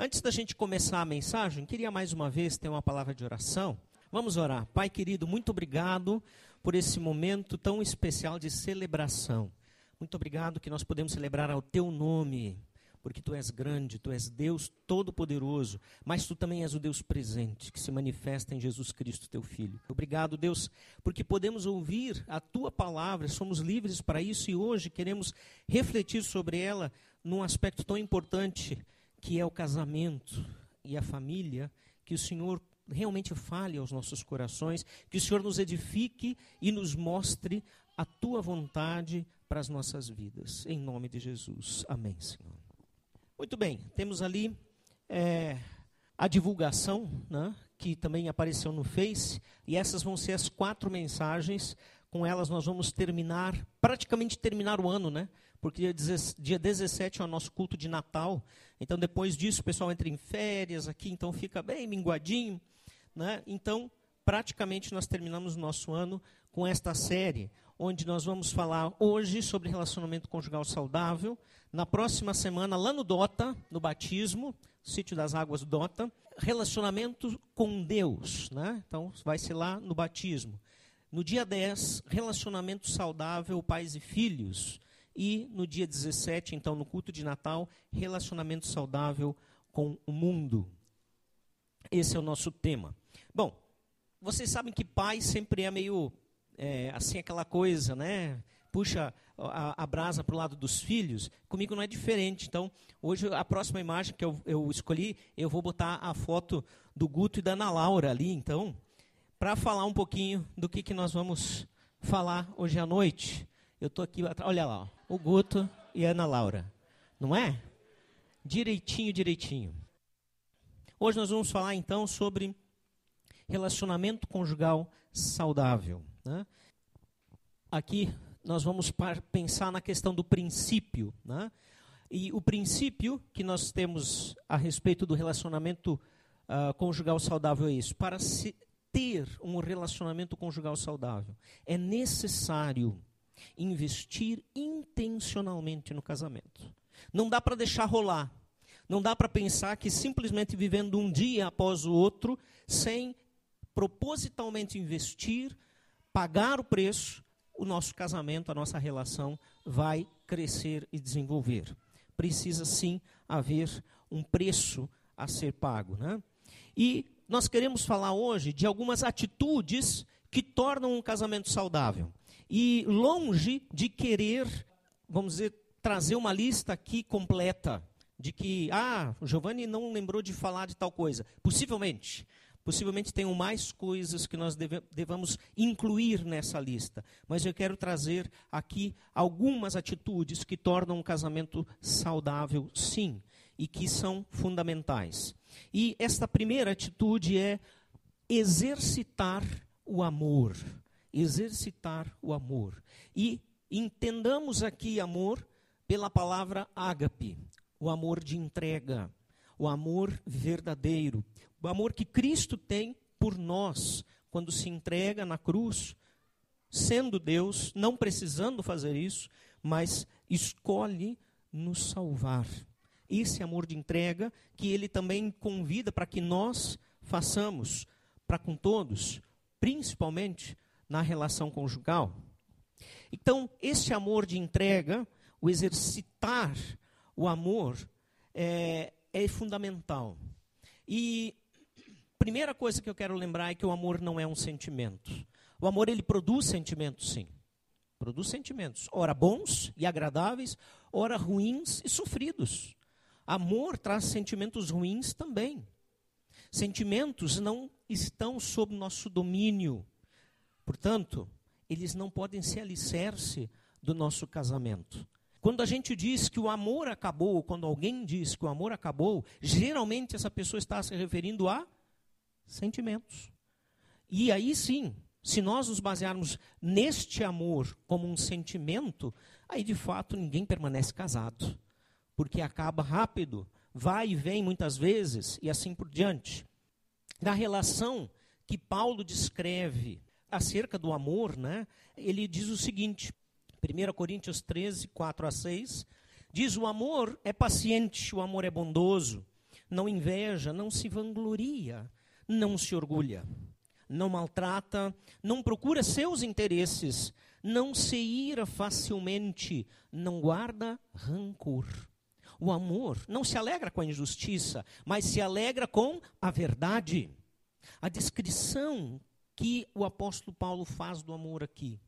Antes da gente começar a mensagem, queria mais uma vez ter uma palavra de oração. Vamos orar. Pai querido, muito obrigado por esse momento tão especial de celebração. Muito obrigado que nós podemos celebrar ao teu nome, porque tu és grande, tu és Deus todo-poderoso, mas tu também és o Deus presente, que se manifesta em Jesus Cristo, teu Filho. Obrigado, Deus, porque podemos ouvir a tua palavra, somos livres para isso e hoje queremos refletir sobre ela num aspecto tão importante que é o casamento e a família, que o Senhor realmente fale aos nossos corações, que o Senhor nos edifique e nos mostre a tua vontade para as nossas vidas. Em nome de Jesus. Amém, Senhor. Muito bem, temos ali é, a divulgação, né, que também apareceu no Face, e essas vão ser as quatro mensagens. Com elas nós vamos terminar, praticamente terminar o ano, né? Porque dia 17 é o nosso culto de Natal. Então, depois disso, o pessoal entra em férias aqui, então fica bem minguadinho. Né? Então, praticamente nós terminamos o nosso ano com esta série, onde nós vamos falar hoje sobre relacionamento conjugal saudável. Na próxima semana, lá no Dota, no batismo, sítio das águas Dota, relacionamento com Deus. Né? Então, vai ser lá no batismo. No dia 10, relacionamento saudável, pais e filhos. E no dia 17, então, no culto de Natal, relacionamento saudável com o mundo. Esse é o nosso tema. Bom, vocês sabem que pai sempre é meio é, assim aquela coisa, né? Puxa a, a brasa para o lado dos filhos. Comigo não é diferente. Então, hoje a próxima imagem que eu, eu escolhi, eu vou botar a foto do Guto e da Ana Laura ali. Então, para falar um pouquinho do que, que nós vamos falar hoje à noite. Eu estou aqui, olha lá, ó, o Guto e a Ana Laura. Não é? Direitinho, direitinho. Hoje nós vamos falar então sobre relacionamento conjugal saudável. Né? Aqui nós vamos pensar na questão do princípio. Né? E o princípio que nós temos a respeito do relacionamento uh, conjugal saudável é isso. Para se ter um relacionamento conjugal saudável, é necessário investir intencionalmente no casamento. Não dá para deixar rolar. Não dá para pensar que simplesmente vivendo um dia após o outro, sem propositalmente investir, pagar o preço, o nosso casamento, a nossa relação vai crescer e desenvolver. Precisa sim haver um preço a ser pago. Né? E nós queremos falar hoje de algumas atitudes que tornam um casamento saudável. E longe de querer, vamos dizer, trazer uma lista aqui completa de que, ah, o Giovanni não lembrou de falar de tal coisa. Possivelmente. Possivelmente tenham mais coisas que nós deve, devamos incluir nessa lista. Mas eu quero trazer aqui algumas atitudes que tornam um casamento saudável, sim, e que são fundamentais. E esta primeira atitude é exercitar o amor exercitar o amor. E entendamos aqui amor pela palavra ágape, o amor de entrega, o amor verdadeiro, o amor que Cristo tem por nós quando se entrega na cruz, sendo Deus, não precisando fazer isso, mas escolhe nos salvar. Esse amor de entrega que ele também convida para que nós façamos para com todos, principalmente na relação conjugal. Então, esse amor de entrega, o exercitar o amor, é, é fundamental. E primeira coisa que eu quero lembrar é que o amor não é um sentimento. O amor ele produz sentimentos, sim. Produz sentimentos, ora bons e agradáveis, ora ruins e sofridos. Amor traz sentimentos ruins também. Sentimentos não estão sob nosso domínio. Portanto, eles não podem ser alicerce do nosso casamento. Quando a gente diz que o amor acabou, quando alguém diz que o amor acabou, geralmente essa pessoa está se referindo a sentimentos. E aí sim, se nós nos basearmos neste amor como um sentimento, aí de fato ninguém permanece casado, porque acaba rápido, vai e vem muitas vezes e assim por diante. Na relação que Paulo descreve acerca do amor, né, ele diz o seguinte, 1 Coríntios 13, 4 a 6, diz: O amor é paciente, o amor é bondoso, não inveja, não se vangloria, não se orgulha, não maltrata, não procura seus interesses, não se ira facilmente, não guarda rancor. O amor não se alegra com a injustiça, mas se alegra com a verdade. A descrição que o apóstolo Paulo faz do amor aqui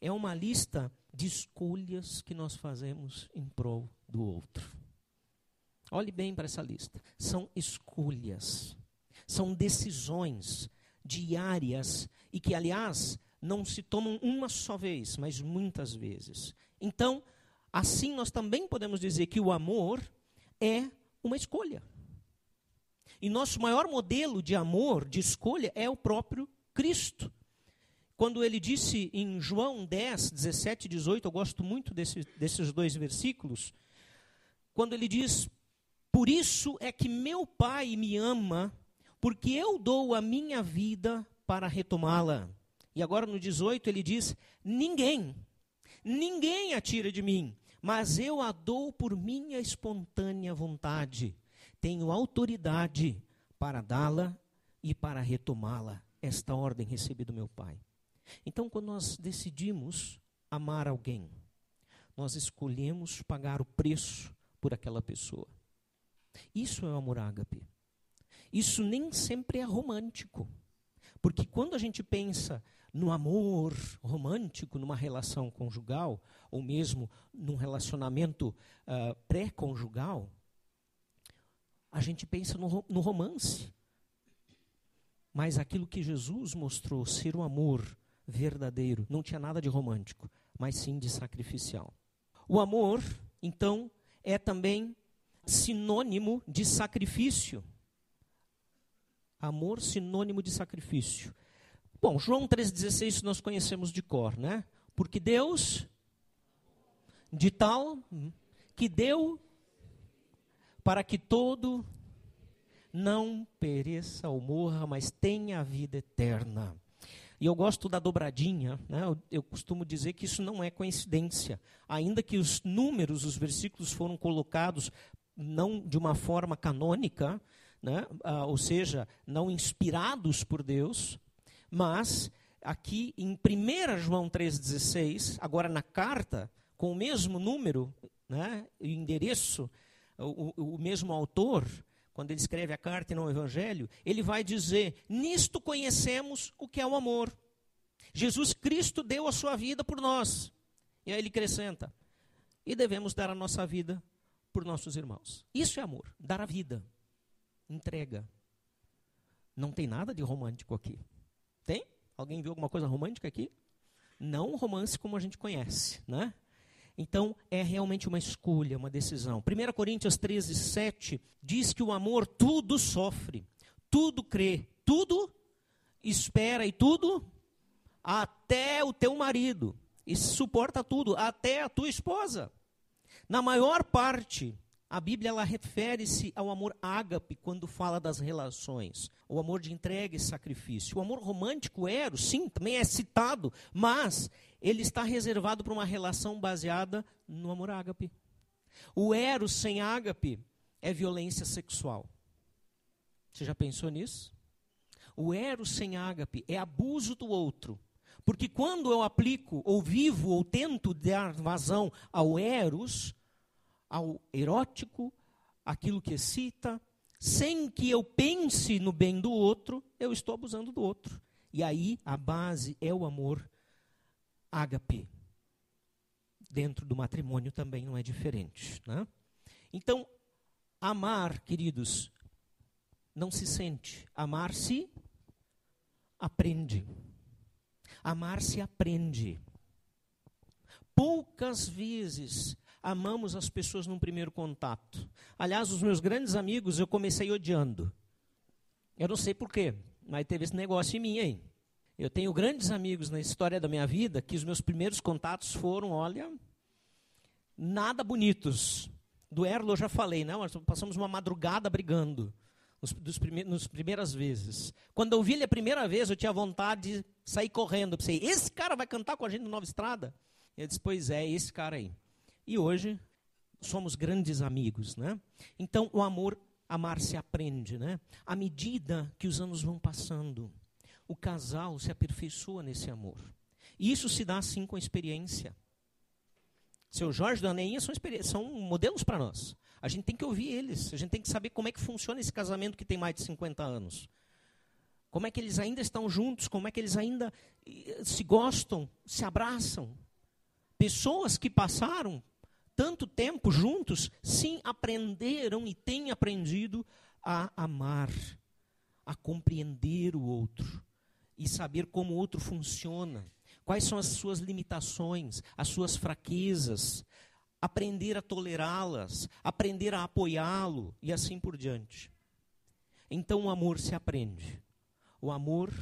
é uma lista de escolhas que nós fazemos em prol do outro. Olhe bem para essa lista. São escolhas, são decisões diárias e que, aliás, não se tomam uma só vez, mas muitas vezes. Então, assim nós também podemos dizer que o amor é uma escolha. E nosso maior modelo de amor, de escolha, é o próprio Cristo. Quando ele disse em João 10, 17 e 18, eu gosto muito desse, desses dois versículos, quando ele diz: Por isso é que meu Pai me ama, porque eu dou a minha vida para retomá-la. E agora no 18 ele diz: Ninguém, ninguém a tira de mim, mas eu a dou por minha espontânea vontade. Tenho autoridade para dá-la e para retomá-la. Esta ordem recebi do meu Pai. Então, quando nós decidimos amar alguém, nós escolhemos pagar o preço por aquela pessoa. Isso é o amor ágape. Isso nem sempre é romântico. Porque quando a gente pensa no amor romântico, numa relação conjugal, ou mesmo num relacionamento uh, pré-conjugal, a gente pensa no, no romance. Mas aquilo que Jesus mostrou ser o amor verdadeiro não tinha nada de romântico, mas sim de sacrificial. O amor, então, é também sinônimo de sacrifício. Amor sinônimo de sacrifício. Bom, João 3,16 nós conhecemos de cor, né? Porque Deus, de tal, que deu para que todo não pereça ou morra, mas tenha a vida eterna. E eu gosto da dobradinha, né? eu, eu, costumo dizer que isso não é coincidência. Ainda que os números, os versículos foram colocados não de uma forma canônica, né? ah, ou seja, não inspirados por Deus, mas aqui em 1 João 3,16, agora na carta, com o mesmo número, né, o endereço, o, o mesmo autor, quando ele escreve a carta e não o evangelho, ele vai dizer: Nisto conhecemos o que é o amor. Jesus Cristo deu a sua vida por nós. E aí ele acrescenta: E devemos dar a nossa vida por nossos irmãos. Isso é amor, dar a vida, entrega. Não tem nada de romântico aqui. Tem? Alguém viu alguma coisa romântica aqui? Não romance como a gente conhece, né? Então, é realmente uma escolha, uma decisão. 1 Coríntios 13, 7 diz que o amor tudo sofre, tudo crê, tudo espera e tudo até o teu marido. E suporta tudo, até a tua esposa. Na maior parte a Bíblia ela refere-se ao amor ágape quando fala das relações, o amor de entrega e sacrifício. O amor romântico, eros, sim, também é citado, mas ele está reservado para uma relação baseada no amor ágape. O eros sem ágape é violência sexual. Você já pensou nisso? O eros sem ágape é abuso do outro. Porque quando eu aplico, ou vivo, ou tento dar vazão ao eros, ao erótico, aquilo que excita, sem que eu pense no bem do outro, eu estou abusando do outro. E aí a base é o amor ágape. Dentro do matrimônio também não é diferente. Né? Então, amar, queridos, não se sente. Amar se aprende. Amar se aprende. Poucas vezes amamos as pessoas num primeiro contato. Aliás, os meus grandes amigos eu comecei odiando. Eu não sei porquê, mas teve esse negócio em mim aí. Eu tenho grandes amigos na história da minha vida que os meus primeiros contatos foram, olha, nada bonitos. Do Erlo eu já falei, não, nós passamos uma madrugada brigando. Nos, dos prime primeiras vezes. Quando eu vi ele a primeira vez, eu tinha vontade de sair correndo. Eu pensei, esse cara vai cantar com a gente no Nova Estrada? Eu disse, pois é, esse cara aí. E hoje somos grandes amigos, né? Então o amor amar se aprende, né? À medida que os anos vão passando, o casal se aperfeiçoa nesse amor. E isso se dá assim com a experiência. Seu Jorge e Dona Neinha são, são modelos para nós. A gente tem que ouvir eles, a gente tem que saber como é que funciona esse casamento que tem mais de 50 anos. Como é que eles ainda estão juntos, como é que eles ainda eh, se gostam, se abraçam. Pessoas que passaram tanto tempo juntos, sim, aprenderam e têm aprendido a amar, a compreender o outro e saber como o outro funciona, quais são as suas limitações, as suas fraquezas, aprender a tolerá-las, aprender a apoiá-lo e assim por diante. Então o amor se aprende. O amor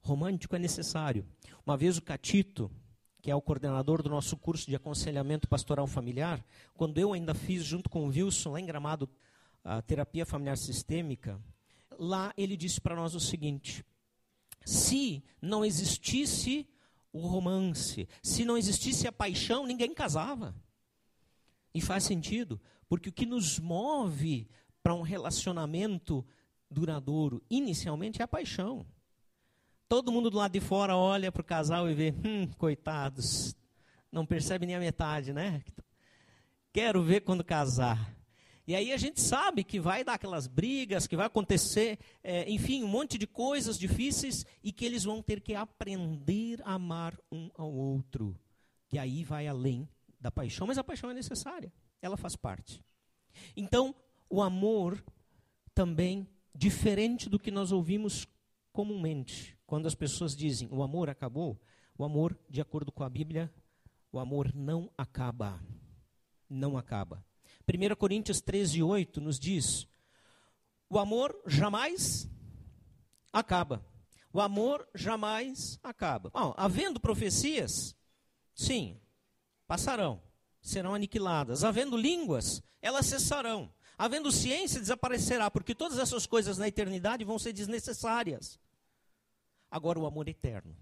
romântico é necessário. Uma vez o Catito, que é o coordenador do nosso curso de aconselhamento pastoral familiar, quando eu ainda fiz junto com o Wilson lá em Gramado a terapia familiar sistêmica, lá ele disse para nós o seguinte: se não existisse o romance, se não existisse a paixão, ninguém casava. E faz sentido, porque o que nos move para um relacionamento duradouro, inicialmente, é a paixão. Todo mundo do lado de fora olha para o casal e vê, hum, coitados, não percebe nem a metade, né? Quero ver quando casar. E aí a gente sabe que vai dar aquelas brigas, que vai acontecer, é, enfim, um monte de coisas difíceis e que eles vão ter que aprender a amar um ao outro. E aí vai além da paixão, mas a paixão é necessária, ela faz parte. Então, o amor também, diferente do que nós ouvimos comumente, quando as pessoas dizem o amor acabou, o amor, de acordo com a Bíblia, o amor não acaba. Não acaba. 1 Coríntios 13, 8 nos diz: o amor jamais acaba. O amor jamais acaba. Bom, havendo profecias, sim, passarão, serão aniquiladas. Havendo línguas, elas cessarão. Havendo ciência, desaparecerá, porque todas essas coisas na eternidade vão ser desnecessárias. Agora, o amor eterno.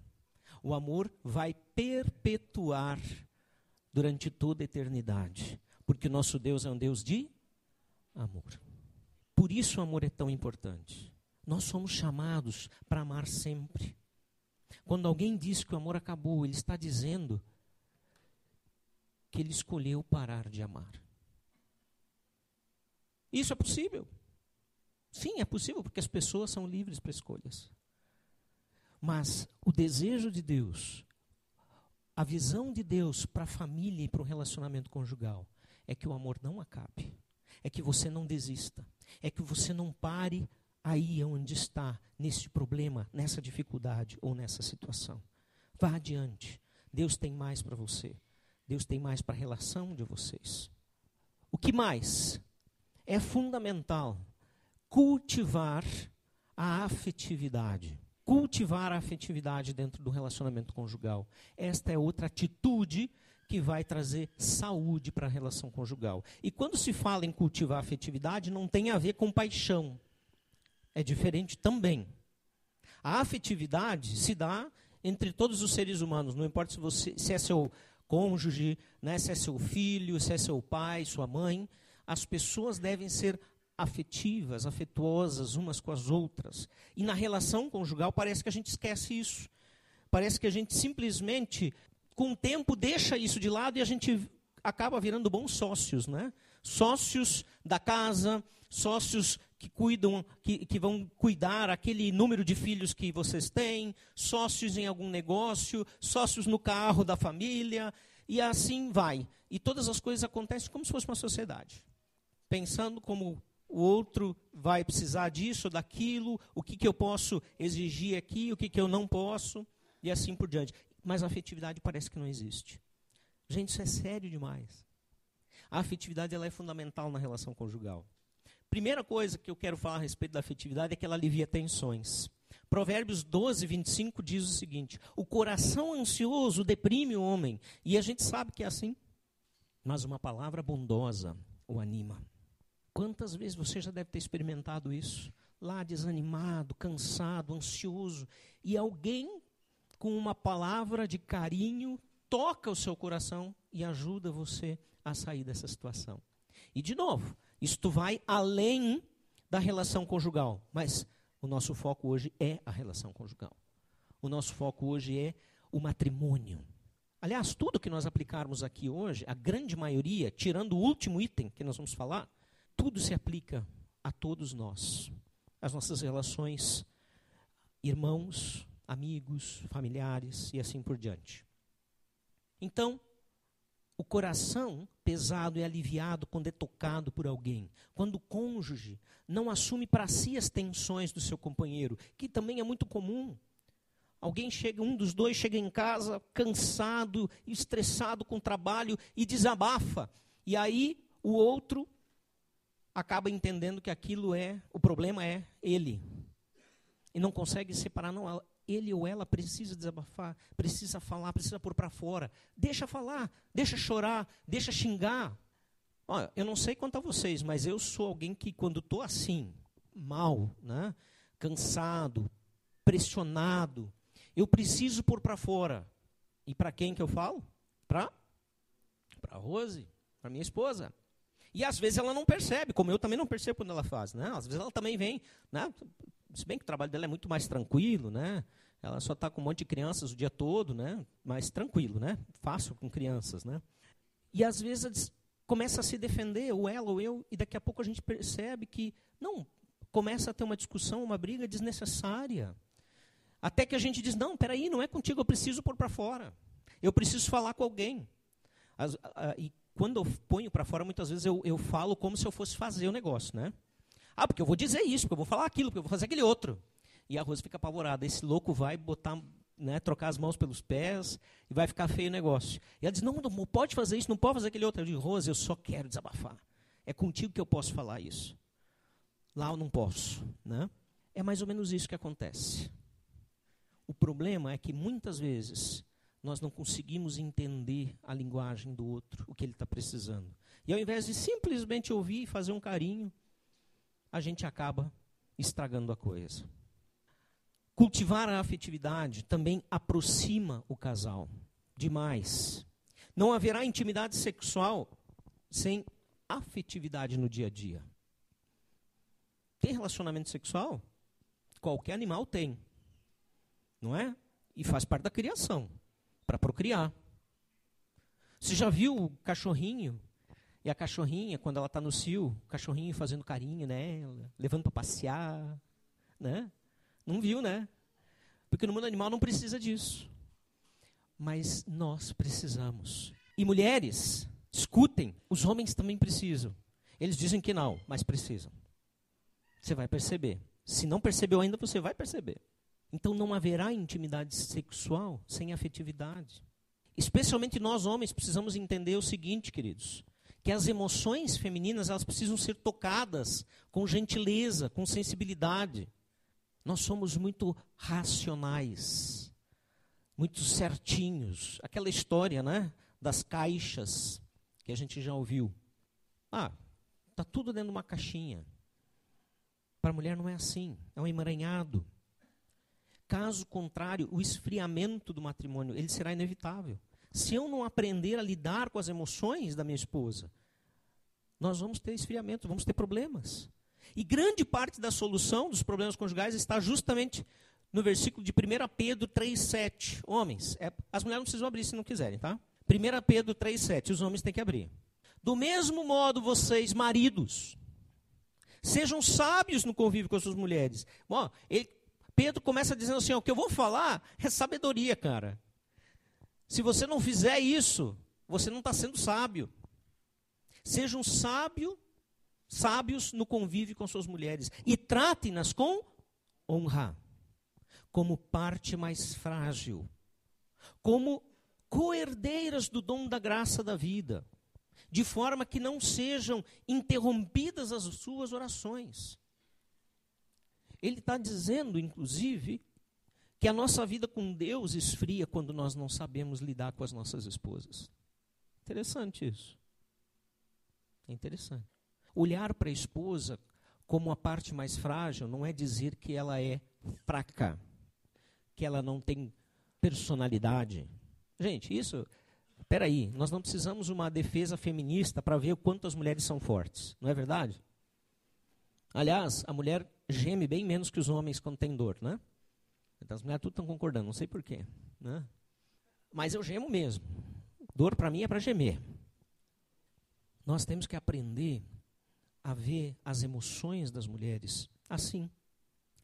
O amor vai perpetuar durante toda a eternidade, porque o nosso Deus é um Deus de amor. Por isso o amor é tão importante. Nós somos chamados para amar sempre. Quando alguém diz que o amor acabou, ele está dizendo que ele escolheu parar de amar. Isso é possível. Sim, é possível, porque as pessoas são livres para escolhas. Mas o desejo de Deus, a visão de Deus para a família e para o relacionamento conjugal, é que o amor não acabe, é que você não desista, é que você não pare aí onde está, nesse problema, nessa dificuldade ou nessa situação. Vá adiante. Deus tem mais para você. Deus tem mais para a relação de vocês. O que mais? É fundamental cultivar a afetividade. Cultivar a afetividade dentro do relacionamento conjugal. Esta é outra atitude que vai trazer saúde para a relação conjugal. E quando se fala em cultivar a afetividade, não tem a ver com paixão. É diferente também. A afetividade se dá entre todos os seres humanos, não importa se, você, se é seu cônjuge, né, se é seu filho, se é seu pai, sua mãe, as pessoas devem ser afetivas, afetuosas umas com as outras. E na relação conjugal parece que a gente esquece isso. Parece que a gente simplesmente, com o tempo, deixa isso de lado e a gente acaba virando bons sócios, né? Sócios da casa, sócios que cuidam, que, que vão cuidar aquele número de filhos que vocês têm, sócios em algum negócio, sócios no carro da família, e assim vai. E todas as coisas acontecem como se fosse uma sociedade. Pensando como o outro vai precisar disso daquilo, o que, que eu posso exigir aqui, o que, que eu não posso, e assim por diante. Mas a afetividade parece que não existe. Gente, isso é sério demais. A afetividade ela é fundamental na relação conjugal. Primeira coisa que eu quero falar a respeito da afetividade é que ela alivia tensões. Provérbios 12, 25 diz o seguinte: O coração ansioso deprime o homem. E a gente sabe que é assim. Mas uma palavra bondosa o anima. Quantas vezes você já deve ter experimentado isso? Lá desanimado, cansado, ansioso. E alguém com uma palavra de carinho toca o seu coração e ajuda você a sair dessa situação. E de novo, isto vai além da relação conjugal, mas o nosso foco hoje é a relação conjugal. O nosso foco hoje é o matrimônio. Aliás, tudo que nós aplicarmos aqui hoje, a grande maioria, tirando o último item que nós vamos falar, tudo se aplica a todos nós. As nossas relações, irmãos, amigos, familiares e assim por diante. Então, o coração pesado é aliviado quando é tocado por alguém. Quando o cônjuge não assume para si as tensões do seu companheiro, que também é muito comum. Alguém chega, um dos dois chega em casa cansado, estressado com o trabalho e desabafa. E aí o outro acaba entendendo que aquilo é, o problema é ele. E não consegue separar, não, ele ou ela precisa desabafar, precisa falar, precisa pôr para fora. Deixa falar, deixa chorar, deixa xingar. Olha, eu não sei quanto a vocês, mas eu sou alguém que quando estou assim, mal, né, cansado, pressionado, eu preciso pôr para fora. E para quem que eu falo? Para para Rose, para minha esposa. E às vezes ela não percebe, como eu também não percebo quando ela faz, né? Às vezes ela também vem, né? Se bem que o trabalho dela é muito mais tranquilo, né? Ela só está com um monte de crianças o dia todo, né? Mais tranquilo, né? Fácil com crianças, né? E às vezes começa a se defender, ou ela ou eu, e daqui a pouco a gente percebe que não começa a ter uma discussão, uma briga desnecessária. Até que a gente diz: não, peraí, não é contigo, eu preciso pôr para fora. Eu preciso falar com alguém. As, a, e quando eu ponho para fora, muitas vezes eu, eu falo como se eu fosse fazer o negócio, né? Ah, porque eu vou dizer isso, porque eu vou falar aquilo, porque eu vou fazer aquele outro. E a Rose fica apavorada. Esse louco vai botar, né, trocar as mãos pelos pés e vai ficar feio o negócio. E ela diz: não, não pode fazer isso, não pode fazer aquele outro. Eu digo: Rose, eu só quero desabafar. É contigo que eu posso falar isso. Lá eu não posso. Né? É mais ou menos isso que acontece. O problema é que muitas vezes nós não conseguimos entender a linguagem do outro, o que ele está precisando. E ao invés de simplesmente ouvir e fazer um carinho, a gente acaba estragando a coisa. Cultivar a afetividade também aproxima o casal demais. Não haverá intimidade sexual sem afetividade no dia a dia. Tem relacionamento sexual? Qualquer animal tem. Não é? E faz parte da criação para procriar. Você já viu o cachorrinho e a cachorrinha, quando ela está no cio, o cachorrinho fazendo carinho nela, levando para passear, né? Não viu, né? Porque no mundo animal não precisa disso. Mas nós precisamos. E mulheres, escutem, os homens também precisam. Eles dizem que não, mas precisam. Você vai perceber. Se não percebeu ainda, você vai perceber. Então não haverá intimidade sexual sem afetividade. Especialmente nós homens precisamos entender o seguinte, queridos, que as emoções femininas elas precisam ser tocadas com gentileza, com sensibilidade. Nós somos muito racionais, muito certinhos. Aquela história, né, das caixas que a gente já ouviu. Ah, tá tudo dentro de uma caixinha. Para a mulher não é assim, é um emaranhado. Caso contrário, o esfriamento do matrimônio, ele será inevitável. Se eu não aprender a lidar com as emoções da minha esposa, nós vamos ter esfriamento, vamos ter problemas. E grande parte da solução dos problemas conjugais está justamente no versículo de 1 Pedro 3,7. Homens, é, as mulheres não precisam abrir se não quiserem, tá? 1 Pedro 3,7. Os homens têm que abrir. Do mesmo modo, vocês, maridos, sejam sábios no convívio com as suas mulheres. Bom, ele, Pedro começa dizendo assim: ó, o que eu vou falar é sabedoria, cara. Se você não fizer isso, você não está sendo sábio. Sejam sábio sábios no convívio com suas mulheres e tratem-nas com honra, como parte mais frágil, como coerdeiras do dom da graça da vida, de forma que não sejam interrompidas as suas orações. Ele está dizendo, inclusive, que a nossa vida com Deus esfria quando nós não sabemos lidar com as nossas esposas. Interessante isso. É interessante. Olhar para a esposa como a parte mais frágil não é dizer que ela é fraca, que ela não tem personalidade. Gente, isso. Peraí, nós não precisamos uma defesa feminista para ver o quanto as mulheres são fortes, não é verdade? Aliás, a mulher geme bem menos que os homens quando tem dor, né? Então as mulheres tudo estão concordando, não sei porquê. Né? Mas eu gemo mesmo. Dor para mim é para gemer. Nós temos que aprender a ver as emoções das mulheres assim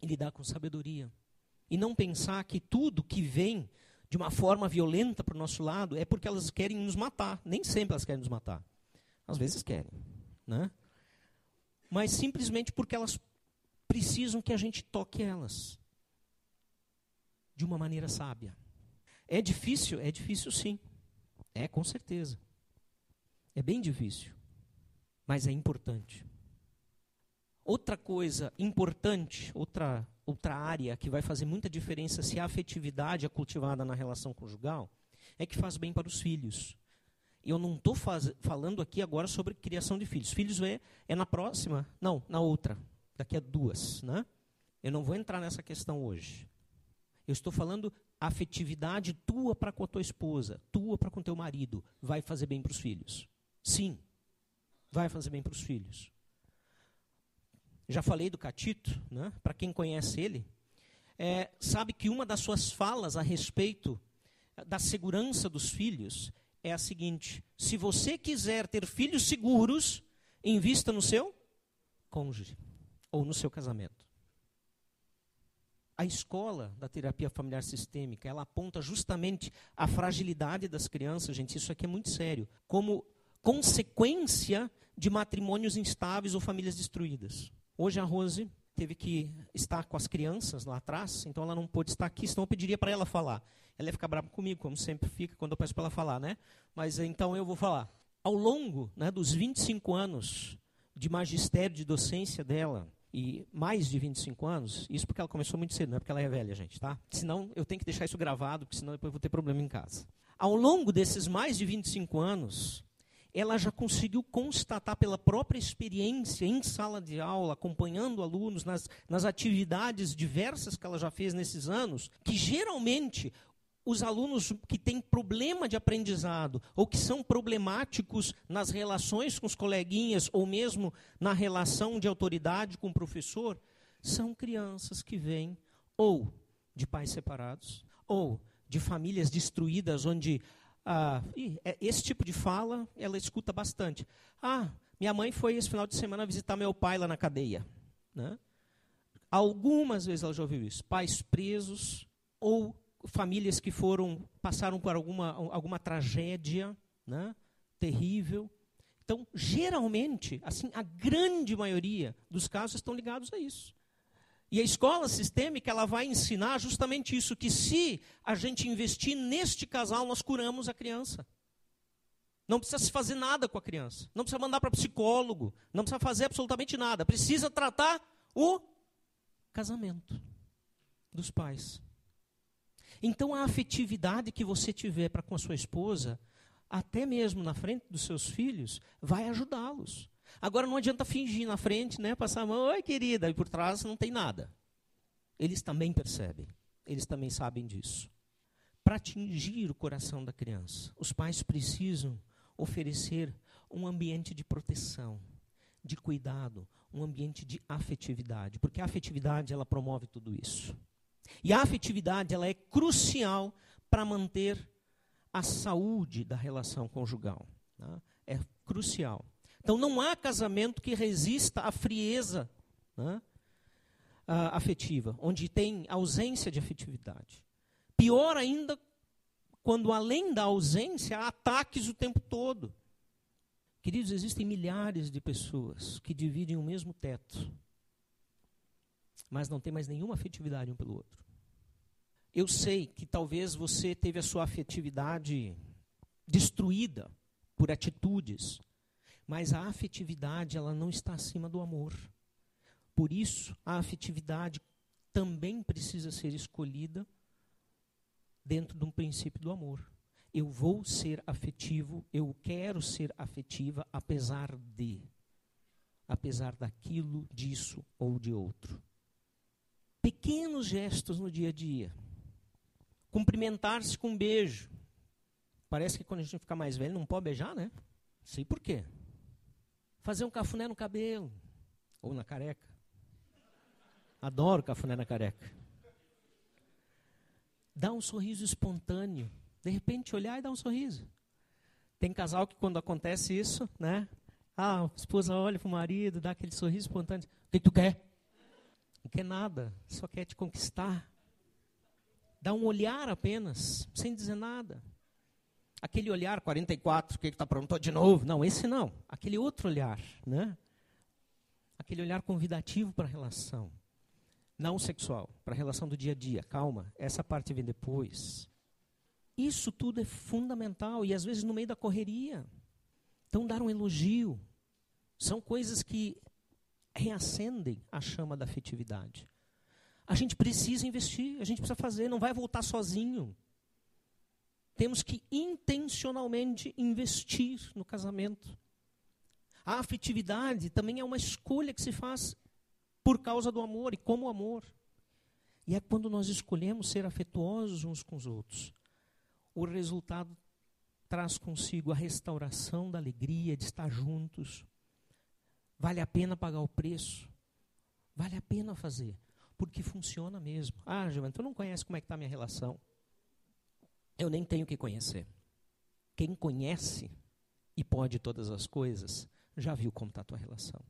e lidar com sabedoria. E não pensar que tudo que vem de uma forma violenta para o nosso lado é porque elas querem nos matar. Nem sempre elas querem nos matar. Às vezes querem. Né? Mas simplesmente porque elas precisam que a gente toque elas de uma maneira sábia. É difícil? É difícil sim. É, com certeza. É bem difícil. Mas é importante. Outra coisa importante, outra, outra área que vai fazer muita diferença se a afetividade é cultivada na relação conjugal, é que faz bem para os filhos. Eu não estou falando aqui agora sobre criação de filhos. Filhos é, é na próxima? Não, na outra. Daqui a duas. Né? Eu não vou entrar nessa questão hoje. Eu estou falando afetividade tua para com a tua esposa, tua para com teu marido, vai fazer bem para os filhos. Sim, vai fazer bem para os filhos. Já falei do Catito, né? para quem conhece ele, é, sabe que uma das suas falas a respeito da segurança dos filhos é a seguinte: se você quiser ter filhos seguros, invista no seu cônjuge ou no seu casamento. A escola da terapia familiar sistêmica, ela aponta justamente a fragilidade das crianças, gente, isso aqui é muito sério, como consequência de matrimônios instáveis ou famílias destruídas. Hoje a Rose teve que estar com as crianças lá atrás, então ela não pôde estar aqui, senão eu pediria para ela falar. Ela ia ficar brava comigo, como sempre fica quando eu peço para ela falar, né? Mas então eu vou falar. Ao longo né, dos 25 anos de magistério de docência dela, e mais de 25 anos, isso porque ela começou muito cedo, não é porque ela é velha, gente, tá? Senão eu tenho que deixar isso gravado, porque senão depois eu vou ter problema em casa. Ao longo desses mais de 25 anos, ela já conseguiu constatar pela própria experiência em sala de aula, acompanhando alunos nas, nas atividades diversas que ela já fez nesses anos, que geralmente os alunos que têm problema de aprendizado ou que são problemáticos nas relações com os coleguinhas ou mesmo na relação de autoridade com o professor são crianças que vêm ou de pais separados ou de famílias destruídas onde ah, é, esse tipo de fala ela escuta bastante. Ah, minha mãe foi esse final de semana visitar meu pai lá na cadeia. Né? Algumas vezes ela já ouviu isso. Pais presos ou famílias que foram passaram por alguma, alguma tragédia né, terrível. Então, geralmente, assim, a grande maioria dos casos estão ligados a isso. E a escola sistêmica ela vai ensinar justamente isso, que se a gente investir neste casal, nós curamos a criança. Não precisa se fazer nada com a criança. Não precisa mandar para psicólogo. Não precisa fazer absolutamente nada. Precisa tratar o casamento dos pais. Então a afetividade que você tiver para com a sua esposa, até mesmo na frente dos seus filhos, vai ajudá-los. Agora não adianta fingir na frente, né, passar a mão, oi querida, e por trás não tem nada. Eles também percebem, eles também sabem disso. Para atingir o coração da criança, os pais precisam oferecer um ambiente de proteção, de cuidado, um ambiente de afetividade, porque a afetividade ela promove tudo isso. E a afetividade ela é crucial para manter a saúde da relação conjugal. Tá? É crucial. Então não há casamento que resista à frieza né, afetiva, onde tem ausência de afetividade. Pior ainda, quando além da ausência, há ataques o tempo todo. Queridos, existem milhares de pessoas que dividem o mesmo teto mas não tem mais nenhuma afetividade um pelo outro. Eu sei que talvez você teve a sua afetividade destruída por atitudes, mas a afetividade ela não está acima do amor. Por isso, a afetividade também precisa ser escolhida dentro de um princípio do amor. Eu vou ser afetivo, eu quero ser afetiva apesar de apesar daquilo, disso ou de outro pequenos gestos no dia a dia. Cumprimentar-se com um beijo. Parece que quando a gente ficar mais velho não pode beijar, né? Sei por quê. Fazer um cafuné no cabelo ou na careca. Adoro cafuné na careca. Dá um sorriso espontâneo. De repente, olhar e dar um sorriso. Tem casal que, quando acontece isso, né? Ah, a esposa olha para o marido, dá aquele sorriso espontâneo. O que tu quer? Não quer nada, só quer te conquistar. Dá um olhar apenas, sem dizer nada. Aquele olhar 44, o que está pronto de novo? Não, esse não. Aquele outro olhar, né? Aquele olhar convidativo para a relação. Não sexual, para a relação do dia a dia. Calma, essa parte vem depois. Isso tudo é fundamental e às vezes no meio da correria. Então, dar um elogio são coisas que reacendem a chama da afetividade. A gente precisa investir, a gente precisa fazer, não vai voltar sozinho. Temos que intencionalmente investir no casamento. A afetividade também é uma escolha que se faz por causa do amor e como amor. E é quando nós escolhemos ser afetuosos uns com os outros, o resultado traz consigo a restauração da alegria de estar juntos. Vale a pena pagar o preço. Vale a pena fazer, porque funciona mesmo. Ah, Giovanni, tu não conhece como é que está a minha relação. Eu nem tenho que conhecer. Quem conhece e pode todas as coisas, já viu como está a tua relação.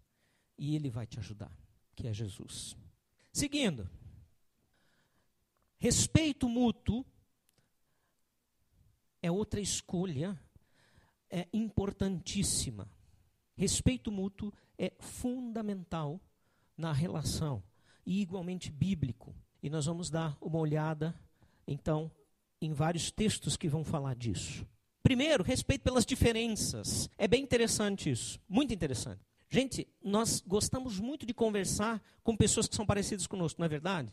E ele vai te ajudar, que é Jesus. Seguindo. Respeito mútuo é outra escolha é importantíssima. Respeito mútuo é fundamental na relação e igualmente bíblico. E nós vamos dar uma olhada, então, em vários textos que vão falar disso. Primeiro, respeito pelas diferenças. É bem interessante isso, muito interessante. Gente, nós gostamos muito de conversar com pessoas que são parecidas conosco, não é verdade?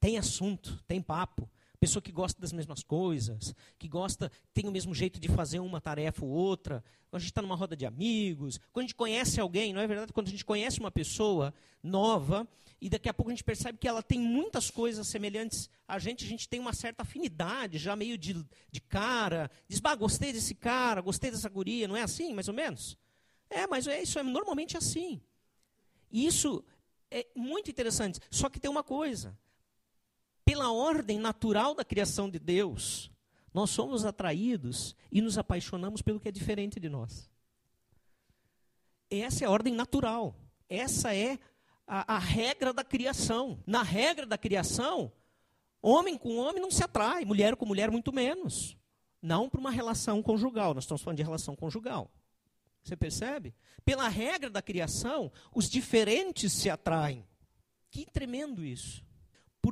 Tem assunto, tem papo. Pessoa que gosta das mesmas coisas, que gosta, tem o mesmo jeito de fazer uma tarefa ou outra. Quando a gente está numa roda de amigos, quando a gente conhece alguém, não é verdade? Quando a gente conhece uma pessoa nova, e daqui a pouco a gente percebe que ela tem muitas coisas semelhantes a gente, a gente tem uma certa afinidade, já meio de, de cara. Diz, bah, gostei desse cara, gostei dessa guria, não é assim, mais ou menos? É, mas é, isso é normalmente assim. E isso é muito interessante. Só que tem uma coisa: pela ordem natural da criação de Deus, nós somos atraídos e nos apaixonamos pelo que é diferente de nós. Essa é a ordem natural. Essa é a, a regra da criação. Na regra da criação, homem com homem não se atrai, mulher com mulher muito menos. Não para uma relação conjugal, nós estamos falando de relação conjugal. Você percebe? Pela regra da criação, os diferentes se atraem. Que tremendo isso.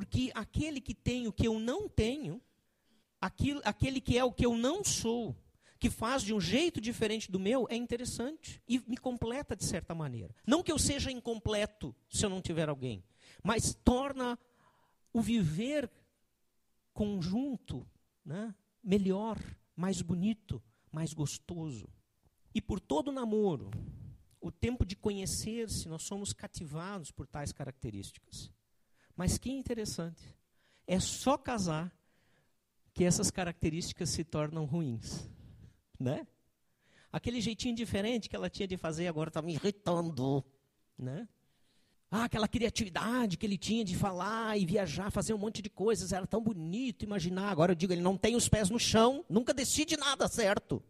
Porque aquele que tem o que eu não tenho, aquilo, aquele que é o que eu não sou, que faz de um jeito diferente do meu é interessante e me completa de certa maneira. Não que eu seja incompleto se eu não tiver alguém, mas torna o viver conjunto né, melhor, mais bonito, mais gostoso. E por todo namoro, o tempo de conhecer-se, nós somos cativados por tais características. Mas que interessante. É só casar que essas características se tornam ruins né? Aquele jeitinho diferente que ela tinha de fazer agora está me irritando, né? Ah, aquela criatividade que ele tinha de falar e viajar, fazer um monte de coisas, era tão bonito imaginar. Agora eu digo, ele não tem os pés no chão, nunca decide nada certo.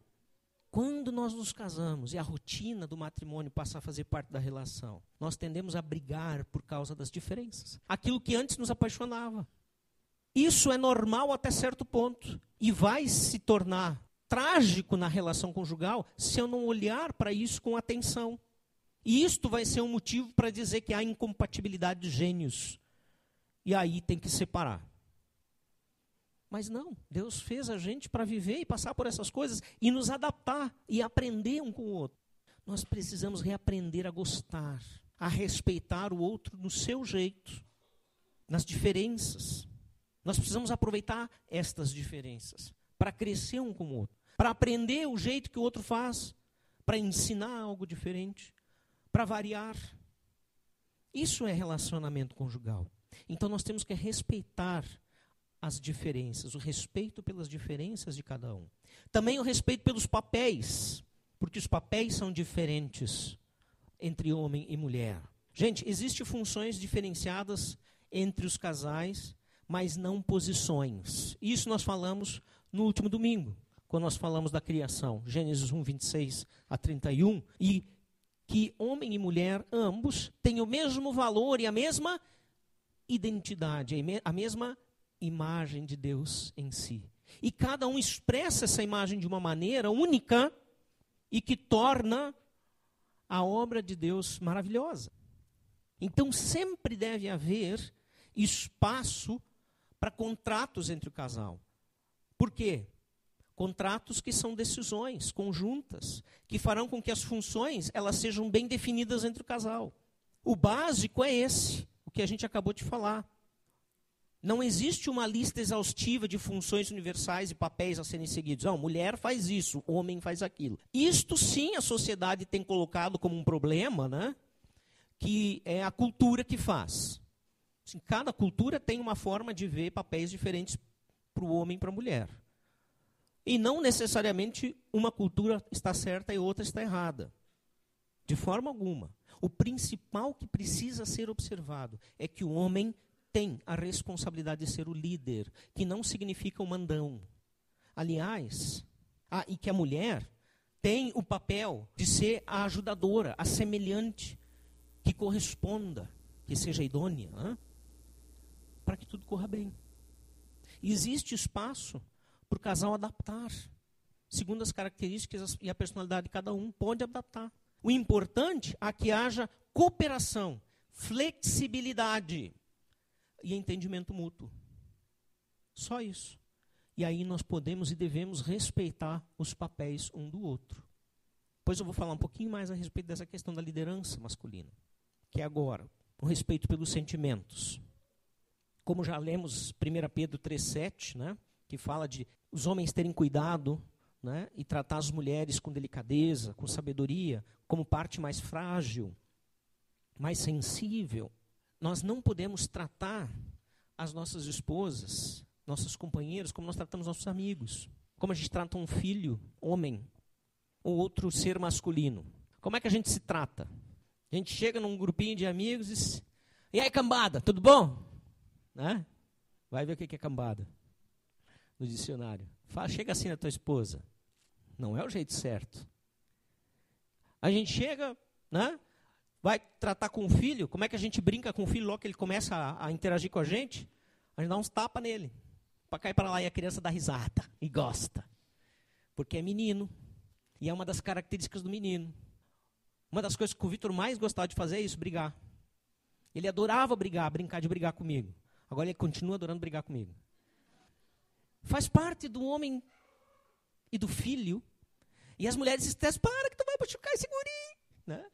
Quando nós nos casamos e a rotina do matrimônio passa a fazer parte da relação, nós tendemos a brigar por causa das diferenças. Aquilo que antes nos apaixonava. Isso é normal até certo ponto e vai se tornar trágico na relação conjugal se eu não olhar para isso com atenção. E isto vai ser um motivo para dizer que há incompatibilidade de gênios. E aí tem que separar. Mas não, Deus fez a gente para viver e passar por essas coisas e nos adaptar e aprender um com o outro. Nós precisamos reaprender a gostar, a respeitar o outro no seu jeito, nas diferenças. Nós precisamos aproveitar estas diferenças para crescer um com o outro para aprender o jeito que o outro faz, para ensinar algo diferente, para variar. Isso é relacionamento conjugal. Então nós temos que respeitar as diferenças, o respeito pelas diferenças de cada um. Também o respeito pelos papéis, porque os papéis são diferentes entre homem e mulher. Gente, existem funções diferenciadas entre os casais, mas não posições. Isso nós falamos no último domingo, quando nós falamos da criação, Gênesis 1, 26 a 31, e que homem e mulher, ambos, têm o mesmo valor e a mesma identidade, a mesma imagem de Deus em si. E cada um expressa essa imagem de uma maneira única e que torna a obra de Deus maravilhosa. Então sempre deve haver espaço para contratos entre o casal. Por quê? Contratos que são decisões conjuntas, que farão com que as funções elas sejam bem definidas entre o casal. O básico é esse, o que a gente acabou de falar. Não existe uma lista exaustiva de funções universais e papéis a serem seguidos. Não, mulher faz isso, homem faz aquilo. Isto sim a sociedade tem colocado como um problema, né? Que é a cultura que faz. Assim, cada cultura tem uma forma de ver papéis diferentes para o homem e para a mulher. E não necessariamente uma cultura está certa e outra está errada. De forma alguma. O principal que precisa ser observado é que o homem tem a responsabilidade de ser o líder, que não significa o mandão. Aliás, ah, e que a mulher tem o papel de ser a ajudadora, a semelhante, que corresponda, que seja idônea, para que tudo corra bem. existe espaço para o casal adaptar, segundo as características e a personalidade de cada um, pode adaptar. O importante é que haja cooperação, flexibilidade e entendimento mútuo. Só isso. E aí nós podemos e devemos respeitar os papéis um do outro. Depois eu vou falar um pouquinho mais a respeito dessa questão da liderança masculina, que é agora, o respeito pelos sentimentos. Como já lemos 1 Pedro 3,7, né, que fala de os homens terem cuidado né, e tratar as mulheres com delicadeza, com sabedoria, como parte mais frágil, mais sensível nós não podemos tratar as nossas esposas, nossos companheiros, como nós tratamos nossos amigos. Como a gente trata um filho, homem, ou outro ser masculino. Como é que a gente se trata? A gente chega num grupinho de amigos e diz, e aí, cambada, tudo bom? Né? Vai ver o que é cambada no dicionário. Fala, chega assim na tua esposa. Não é o jeito certo. A gente chega, né? Vai tratar com o filho, como é que a gente brinca com o filho logo que ele começa a, a interagir com a gente? A gente dá uns tapas nele, para cair para lá e a criança dá risada e gosta. Porque é menino. E é uma das características do menino. Uma das coisas que o Vitor mais gostava de fazer é isso, brigar. Ele adorava brigar, brincar de brigar comigo. Agora ele continua adorando brigar comigo. Faz parte do homem e do filho. E as mulheres estressam, para que tu vai machucar esse guri. Né?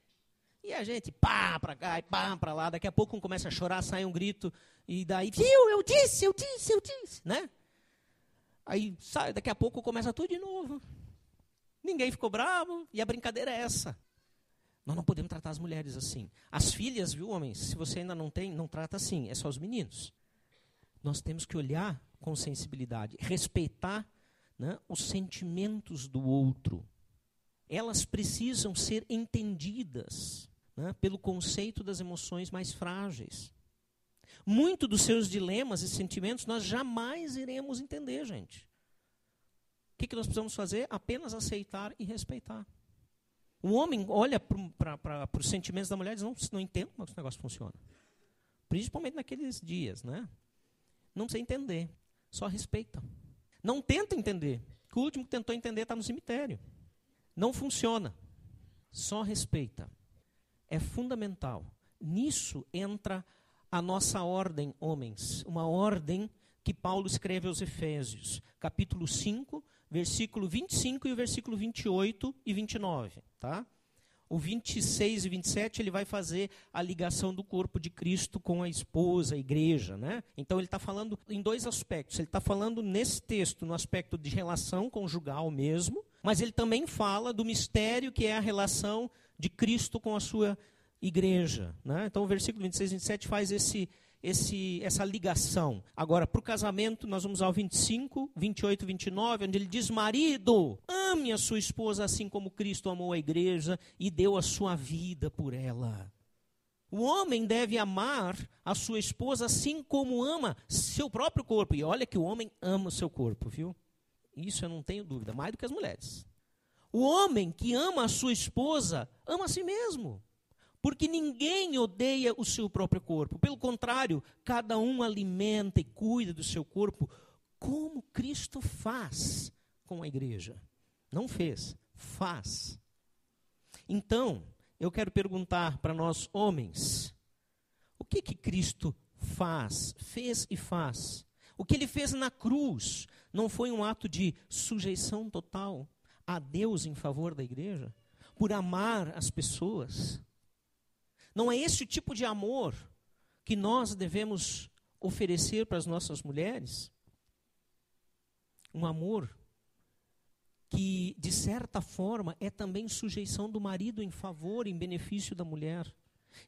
E a gente, pá para cá e pá para lá. Daqui a pouco um começa a chorar, sai um grito. E daí, viu, eu disse, eu disse, eu disse. Né? Aí sai, daqui a pouco começa tudo de novo. Ninguém ficou bravo e a brincadeira é essa. Nós não podemos tratar as mulheres assim. As filhas, viu, homens? Se você ainda não tem, não trata assim. É só os meninos. Nós temos que olhar com sensibilidade, respeitar né, os sentimentos do outro. Elas precisam ser entendidas né, pelo conceito das emoções mais frágeis. Muito dos seus dilemas e sentimentos nós jamais iremos entender, gente. O que, que nós precisamos fazer? Apenas aceitar e respeitar. O homem olha para os sentimentos da mulher e diz, não, não entendo como esse negócio funciona. Principalmente naqueles dias, né? Não precisa entender, só respeita. Não tenta entender, o último que tentou entender está no cemitério. Não funciona, só respeita é fundamental. Nisso entra a nossa ordem, homens, uma ordem que Paulo escreve aos Efésios, capítulo 5, versículo 25 e o versículo 28 e 29, tá? O 26 e 27 ele vai fazer a ligação do corpo de Cristo com a esposa, a igreja, né? Então ele está falando em dois aspectos. Ele está falando nesse texto no aspecto de relação conjugal mesmo, mas ele também fala do mistério que é a relação de Cristo com a sua igreja. Né? Então, o versículo 26 e 27 faz esse, esse, essa ligação. Agora, para o casamento, nós vamos ao 25, 28 e 29, onde ele diz: Marido, ame a sua esposa assim como Cristo amou a igreja e deu a sua vida por ela. O homem deve amar a sua esposa assim como ama seu próprio corpo. E olha que o homem ama o seu corpo, viu? Isso eu não tenho dúvida, mais do que as mulheres. O homem que ama a sua esposa ama a si mesmo. Porque ninguém odeia o seu próprio corpo. Pelo contrário, cada um alimenta e cuida do seu corpo como Cristo faz com a igreja. Não fez, faz. Então, eu quero perguntar para nós homens: o que que Cristo faz, fez e faz? O que ele fez na cruz não foi um ato de sujeição total a Deus em favor da igreja? Por amar as pessoas? Não é esse o tipo de amor que nós devemos oferecer para as nossas mulheres? Um amor que, de certa forma, é também sujeição do marido em favor, em benefício da mulher.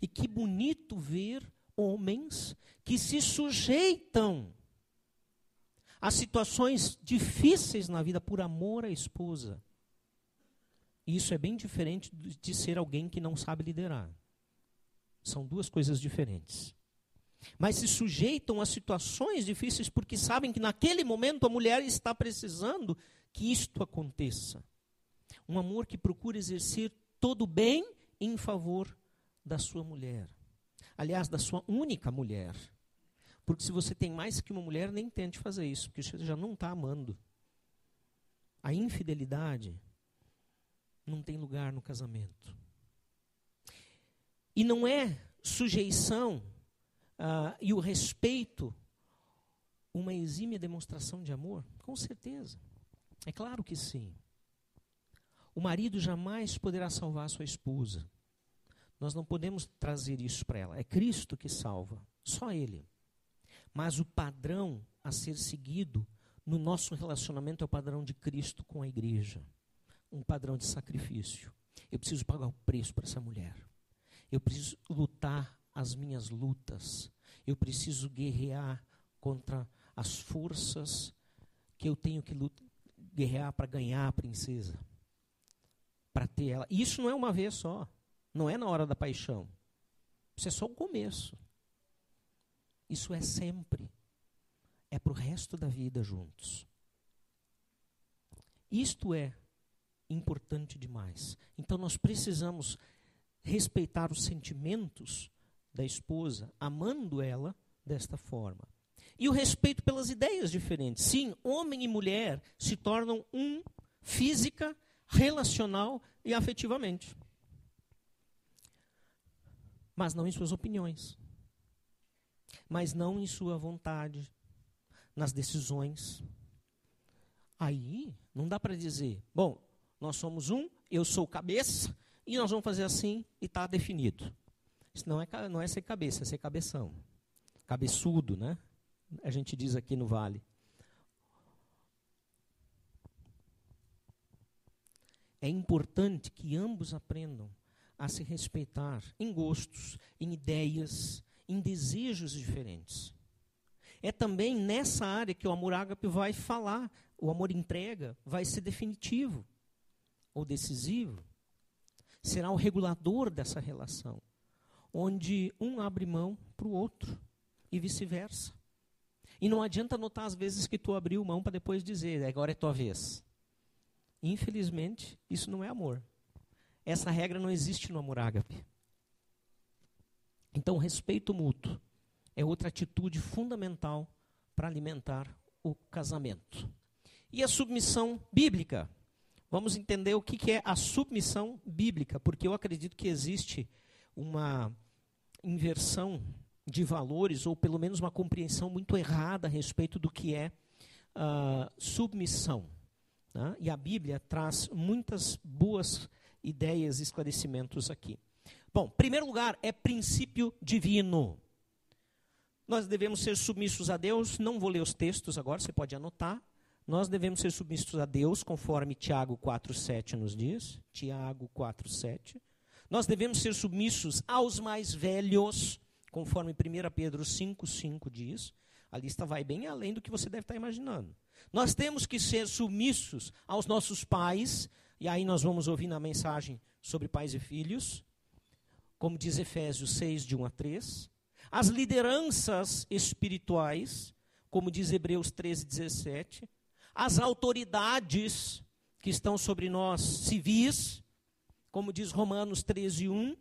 E que bonito ver homens que se sujeitam a situações difíceis na vida por amor à esposa. Isso é bem diferente de ser alguém que não sabe liderar. São duas coisas diferentes. Mas se sujeitam a situações difíceis porque sabem que naquele momento a mulher está precisando que isto aconteça. Um amor que procura exercer todo o bem em favor da sua mulher. Aliás, da sua única mulher. Porque se você tem mais que uma mulher, nem tente fazer isso, porque você já não está amando. A infidelidade não tem lugar no casamento. E não é sujeição uh, e o respeito uma exímia demonstração de amor? Com certeza. É claro que sim. O marido jamais poderá salvar sua esposa. Nós não podemos trazer isso para ela. É Cristo que salva, só Ele. Mas o padrão a ser seguido no nosso relacionamento é o padrão de Cristo com a igreja um padrão de sacrifício. Eu preciso pagar o preço para essa mulher. Eu preciso lutar as minhas lutas. Eu preciso guerrear contra as forças que eu tenho que lutar, guerrear para ganhar a princesa. Para ter ela. E isso não é uma vez só. Não é na hora da paixão. Isso é só o começo. Isso é sempre. É para o resto da vida juntos. Isto é importante demais. Então nós precisamos respeitar os sentimentos da esposa, amando ela desta forma. E o respeito pelas ideias diferentes. Sim, homem e mulher se tornam um física, relacional e afetivamente. Mas não em suas opiniões. Mas não em sua vontade, nas decisões. Aí não dá para dizer, bom, nós somos um, eu sou cabeça, e nós vamos fazer assim e está definido. Isso não é, não é ser cabeça, é ser cabeção. Cabeçudo, né? A gente diz aqui no Vale. É importante que ambos aprendam a se respeitar em gostos, em ideias, em desejos diferentes. É também nessa área que o amor ágape vai falar, o amor entrega vai ser definitivo ou decisivo, será o regulador dessa relação, onde um abre mão para o outro e vice-versa. E não adianta notar às vezes que tu abriu mão para depois dizer, agora é tua vez. Infelizmente, isso não é amor. Essa regra não existe no amor ágape. Então, respeito mútuo é outra atitude fundamental para alimentar o casamento. E a submissão bíblica? Vamos entender o que é a submissão bíblica, porque eu acredito que existe uma inversão de valores, ou pelo menos uma compreensão muito errada a respeito do que é uh, submissão. Né? E a Bíblia traz muitas boas ideias e esclarecimentos aqui. Bom, primeiro lugar, é princípio divino. Nós devemos ser submissos a Deus. Não vou ler os textos agora, você pode anotar nós devemos ser submissos a Deus, conforme Tiago 4,7 nos diz. Tiago 4,7. Nós devemos ser submissos aos mais velhos, conforme 1 Pedro 5,5 diz. A lista vai bem além do que você deve estar imaginando. Nós temos que ser submissos aos nossos pais, e aí nós vamos ouvir na mensagem sobre pais e filhos. como diz Efésios 6, de 1 a 3. As lideranças espirituais, como diz Hebreus 13, 17. As autoridades que estão sobre nós, civis, como diz Romanos 13, 1.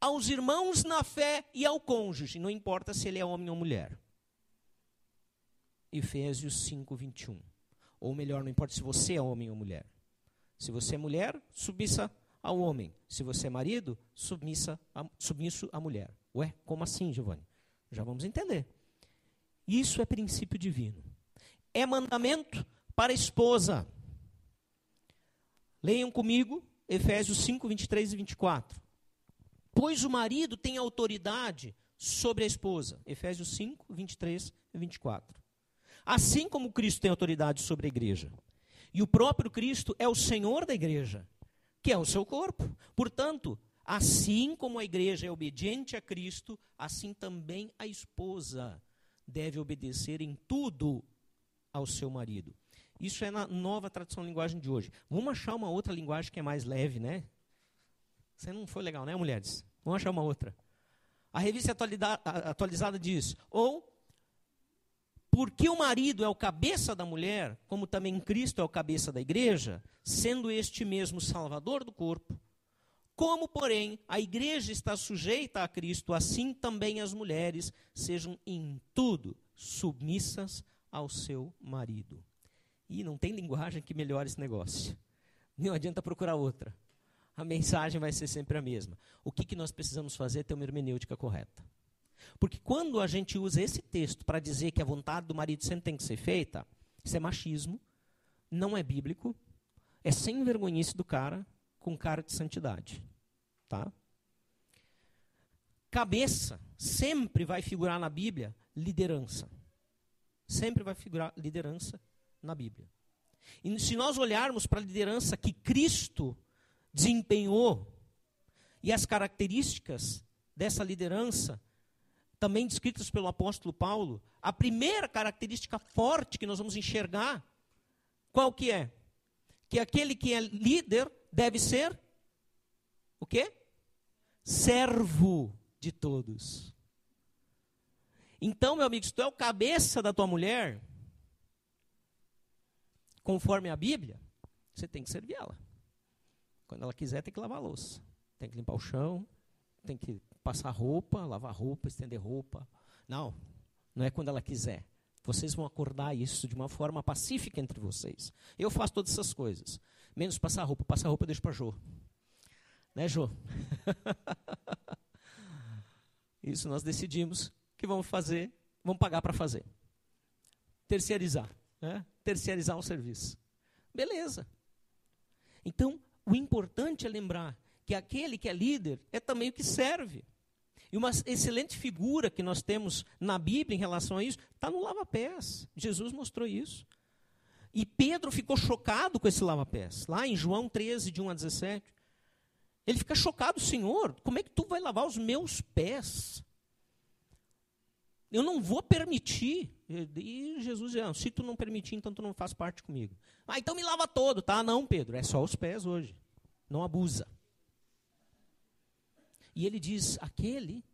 Aos irmãos na fé e ao cônjuge, não importa se ele é homem ou mulher. Efésios 5, 21. Ou melhor, não importa se você é homem ou mulher. Se você é mulher, submissa ao homem. Se você é marido, submissa a, submisso à mulher. Ué, como assim, Giovanni? Já vamos entender. Isso é princípio divino. É mandamento para a esposa. Leiam comigo Efésios 5, 23 e 24. Pois o marido tem autoridade sobre a esposa. Efésios 5, 23 e 24. Assim como Cristo tem autoridade sobre a igreja. E o próprio Cristo é o Senhor da igreja, que é o seu corpo. Portanto, assim como a igreja é obediente a Cristo, assim também a esposa deve obedecer em tudo ao seu marido. Isso é na nova tradução linguagem de hoje. Vamos achar uma outra linguagem que é mais leve, né? Você não foi legal, né, mulheres? Vamos achar uma outra. A revista atualizada diz: ou porque o marido é o cabeça da mulher, como também Cristo é o cabeça da igreja, sendo este mesmo salvador do corpo, como, porém, a igreja está sujeita a Cristo, assim também as mulheres sejam em tudo submissas ao seu marido. E não tem linguagem que melhore esse negócio. Não adianta procurar outra. A mensagem vai ser sempre a mesma. O que, que nós precisamos fazer é ter uma hermenêutica correta. Porque quando a gente usa esse texto para dizer que a vontade do marido sempre tem que ser feita, isso é machismo, não é bíblico, é sem vergonhice do cara com cara de santidade. Tá? Cabeça sempre vai figurar na Bíblia liderança. Sempre vai figurar liderança na Bíblia. E se nós olharmos para a liderança que Cristo desempenhou e as características dessa liderança, também descritas pelo apóstolo Paulo, a primeira característica forte que nós vamos enxergar, qual que é? Que aquele que é líder deve ser o quê? Servo de todos. Então, meu amigo, se tu é o cabeça da tua mulher, conforme a Bíblia, você tem que servir ela. Quando ela quiser, tem que lavar a louça, tem que limpar o chão, tem que passar roupa, lavar roupa, estender roupa. Não, não é quando ela quiser. Vocês vão acordar isso de uma forma pacífica entre vocês. Eu faço todas essas coisas. Menos passar roupa. Passar roupa eu deixo para Jô. Né, Jô? isso nós decidimos vamos fazer, vamos pagar para fazer. Terceirizar. Né? Terceirizar o serviço. Beleza. Então, o importante é lembrar que aquele que é líder é também o que serve. E uma excelente figura que nós temos na Bíblia em relação a isso está no lava-pés. Jesus mostrou isso. E Pedro ficou chocado com esse lava-pés. Lá em João 13, de 1 a 17. Ele fica chocado, Senhor, como é que tu vai lavar os meus pés? Eu não vou permitir. E Jesus diz, ah, se tu não permitir, então tu não faz parte comigo. Ah, então me lava todo, tá? Não, Pedro, é só os pés hoje. Não abusa. E ele diz: aquele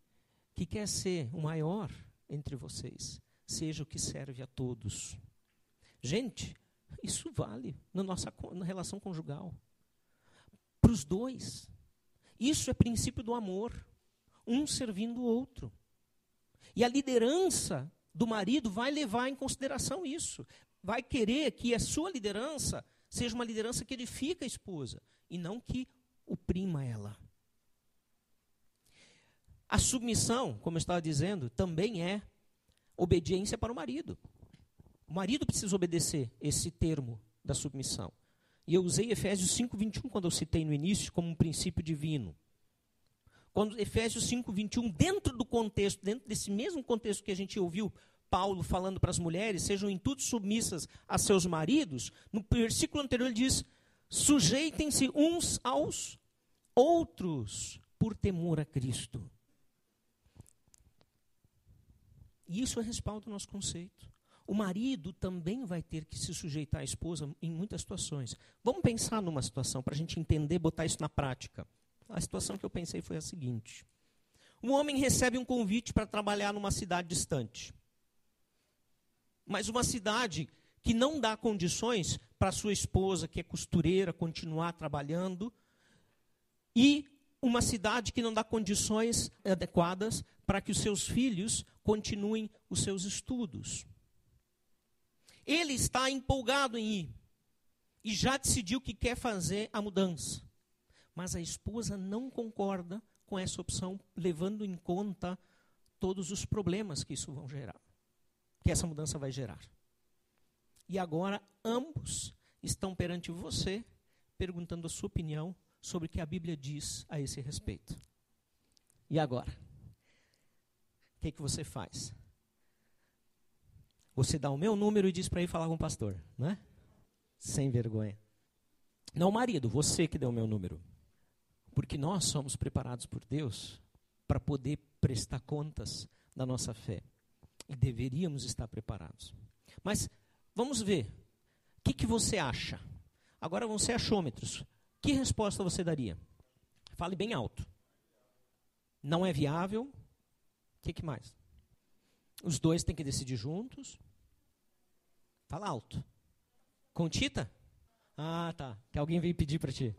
que quer ser o maior entre vocês, seja o que serve a todos. Gente, isso vale na nossa na relação conjugal. Para os dois. Isso é princípio do amor. Um servindo o outro. E a liderança do marido vai levar em consideração isso. Vai querer que a sua liderança seja uma liderança que edifica a esposa e não que oprima ela. A submissão, como eu estava dizendo, também é obediência para o marido. O marido precisa obedecer esse termo da submissão. E eu usei Efésios 5, 21 quando eu citei no início como um princípio divino. Quando Efésios 5, 21, dentro do contexto, dentro desse mesmo contexto que a gente ouviu Paulo falando para as mulheres, sejam em tudo submissas a seus maridos, no versículo anterior ele diz: sujeitem-se uns aos outros por temor a Cristo. E isso é respaldo do nosso conceito. O marido também vai ter que se sujeitar à esposa em muitas situações. Vamos pensar numa situação para a gente entender, botar isso na prática. A situação que eu pensei foi a seguinte: um homem recebe um convite para trabalhar numa cidade distante. Mas uma cidade que não dá condições para sua esposa, que é costureira, continuar trabalhando, e uma cidade que não dá condições adequadas para que os seus filhos continuem os seus estudos. Ele está empolgado em ir e já decidiu que quer fazer a mudança. Mas a esposa não concorda com essa opção, levando em conta todos os problemas que isso vão gerar, que essa mudança vai gerar. E agora ambos estão perante você, perguntando a sua opinião sobre o que a Bíblia diz a esse respeito. E agora? O que, que você faz? Você dá o meu número e diz para ir falar com o pastor, né? Sem vergonha. Não marido, você que deu o meu número. Porque nós somos preparados por Deus para poder prestar contas da nossa fé. E deveríamos estar preparados. Mas vamos ver. O que, que você acha? Agora vão ser achômetros. Que resposta você daria? Fale bem alto. Não é viável. O que, que mais? Os dois têm que decidir juntos. Fala alto. Com Tita? Ah, tá. Que alguém veio pedir para ti.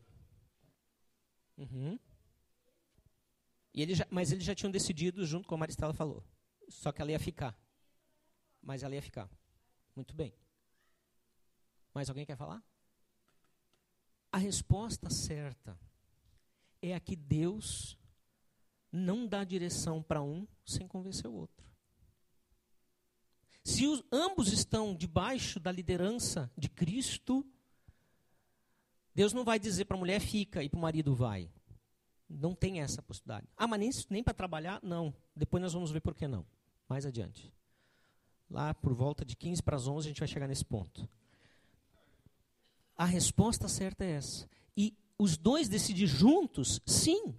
Uhum. E ele já, mas eles já tinham decidido junto com a Maristela falou. Só que ela ia ficar. Mas ela ia ficar. Muito bem. Mais alguém quer falar? A resposta certa é a que Deus não dá direção para um sem convencer o outro. Se os, ambos estão debaixo da liderança de Cristo, Deus não vai dizer para a mulher fica e para o marido vai. Não tem essa possibilidade. Ah, mas nem, nem para trabalhar? Não. Depois nós vamos ver por que não. Mais adiante. Lá por volta de 15 para as 11 a gente vai chegar nesse ponto. A resposta certa é essa. E os dois decidir juntos, sim.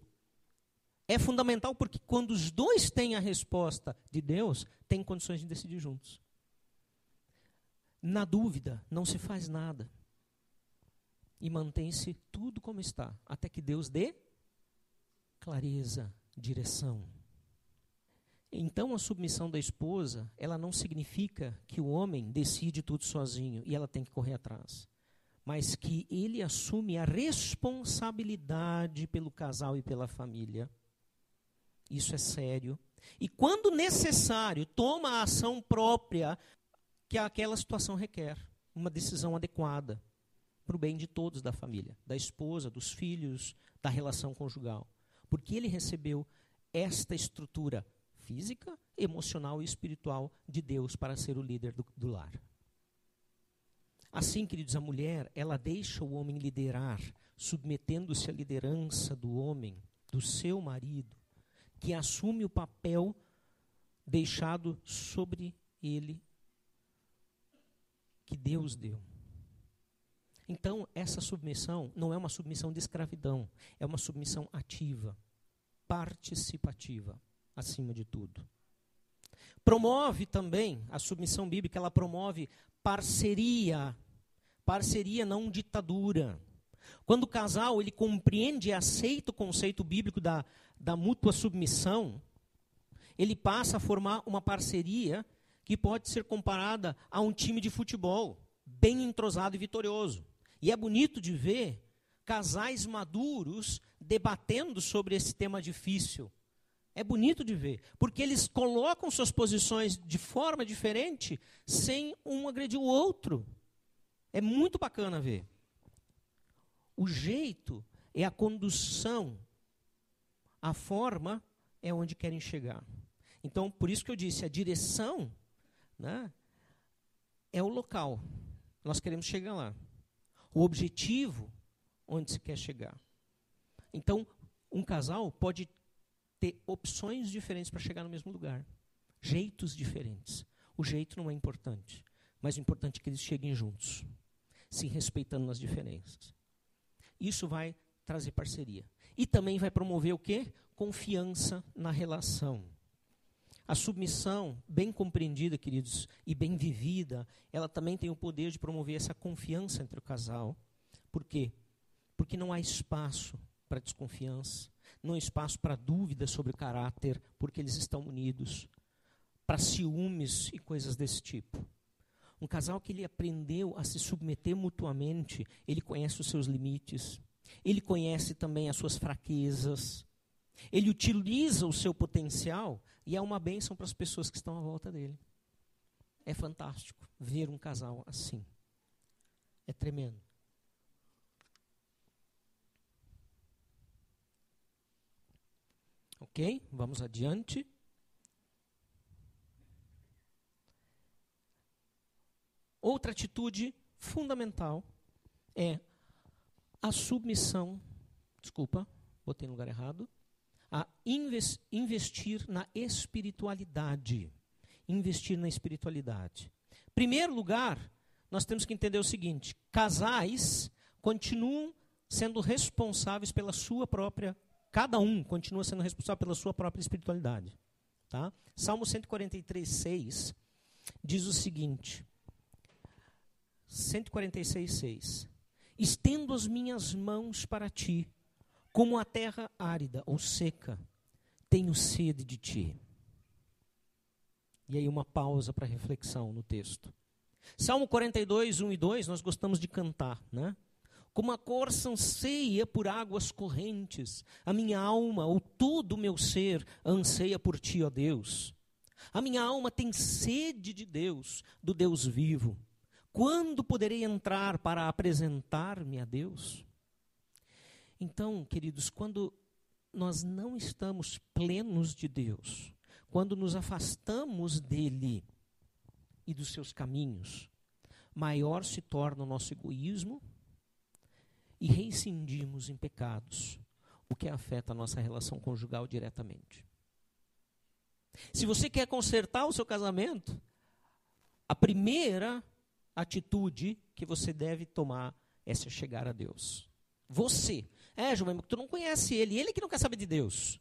É fundamental porque quando os dois têm a resposta de Deus, têm condições de decidir juntos. Na dúvida, não se faz nada. E mantém-se tudo como está, até que Deus dê clareza, direção. Então a submissão da esposa, ela não significa que o homem decide tudo sozinho e ela tem que correr atrás mas que ele assume a responsabilidade pelo casal e pela família. Isso é sério. E quando necessário, toma a ação própria que aquela situação requer, uma decisão adequada para o bem de todos da família, da esposa, dos filhos, da relação conjugal. Porque ele recebeu esta estrutura física, emocional e espiritual de Deus para ser o líder do, do lar. Assim, queridos, a mulher, ela deixa o homem liderar, submetendo-se à liderança do homem, do seu marido, que assume o papel deixado sobre ele que Deus deu. Então, essa submissão não é uma submissão de escravidão, é uma submissão ativa, participativa, acima de tudo. Promove também, a submissão bíblica, ela promove parceria Parceria, não ditadura. Quando o casal ele compreende e aceita o conceito bíblico da, da mútua submissão, ele passa a formar uma parceria que pode ser comparada a um time de futebol, bem entrosado e vitorioso. E é bonito de ver casais maduros debatendo sobre esse tema difícil. É bonito de ver, porque eles colocam suas posições de forma diferente, sem um agredir o outro. É muito bacana ver. O jeito é a condução, a forma é onde querem chegar. Então, por isso que eu disse, a direção né, é o local. Nós queremos chegar lá. O objetivo, onde se quer chegar. Então, um casal pode ter opções diferentes para chegar no mesmo lugar. Jeitos diferentes. O jeito não é importante, mas o importante é que eles cheguem juntos se respeitando nas diferenças. Isso vai trazer parceria. E também vai promover o quê? Confiança na relação. A submissão, bem compreendida, queridos, e bem vivida, ela também tem o poder de promover essa confiança entre o casal. Por quê? Porque não há espaço para desconfiança, não há espaço para dúvida sobre o caráter, porque eles estão unidos, para ciúmes e coisas desse tipo. Um casal que ele aprendeu a se submeter mutuamente, ele conhece os seus limites, ele conhece também as suas fraquezas, ele utiliza o seu potencial e é uma bênção para as pessoas que estão à volta dele. É fantástico ver um casal assim. É tremendo. Ok? Vamos adiante. Outra atitude fundamental é a submissão, desculpa, botei no lugar errado, a investir na espiritualidade. Investir na espiritualidade. Primeiro lugar, nós temos que entender o seguinte: casais continuam sendo responsáveis pela sua própria, cada um continua sendo responsável pela sua própria espiritualidade. Tá? Salmo 143, 6 diz o seguinte: 146, 6. Estendo as minhas mãos para ti, como a terra árida ou seca, tenho sede de ti. E aí uma pausa para reflexão no texto. Salmo 42, 1 e 2, nós gostamos de cantar, né? Como a corça anseia por águas correntes, a minha alma, ou todo o meu ser, anseia por ti, ó Deus. A minha alma tem sede de Deus, do Deus vivo. Quando poderei entrar para apresentar-me a Deus? Então, queridos, quando nós não estamos plenos de Deus, quando nos afastamos dele e dos seus caminhos, maior se torna o nosso egoísmo e reincidimos em pecados, o que afeta a nossa relação conjugal diretamente. Se você quer consertar o seu casamento, a primeira atitude que você deve tomar é se chegar a Deus. Você. É, João, tu não conhece ele, ele que não quer saber de Deus.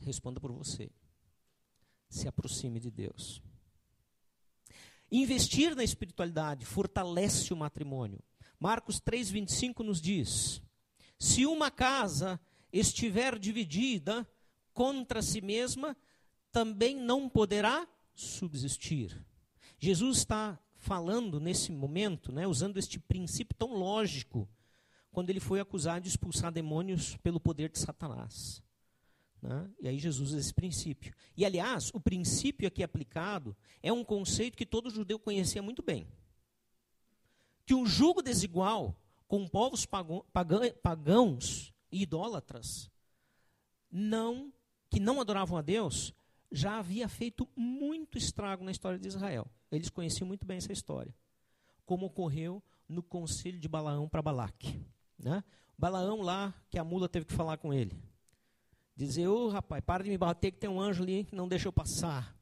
Responda por você. Se aproxime de Deus. Investir na espiritualidade fortalece o matrimônio. Marcos 3:25 nos diz: Se uma casa estiver dividida contra si mesma, também não poderá subsistir. Jesus está falando nesse momento, né, usando este princípio tão lógico, quando ele foi acusado de expulsar demônios pelo poder de Satanás. Né? E aí Jesus usa esse princípio. E aliás, o princípio aqui aplicado é um conceito que todo judeu conhecia muito bem. Que um jugo desigual com povos pagãos e idólatras, não que não adoravam a Deus, já havia feito muito estrago na história de Israel. Eles conheciam muito bem essa história. Como ocorreu no conselho de Balaão para Balaque. Né? Balaão lá, que a mula teve que falar com ele. Dizer, ô oh, rapaz, para de me bater que tem um anjo ali que não deixa eu passar.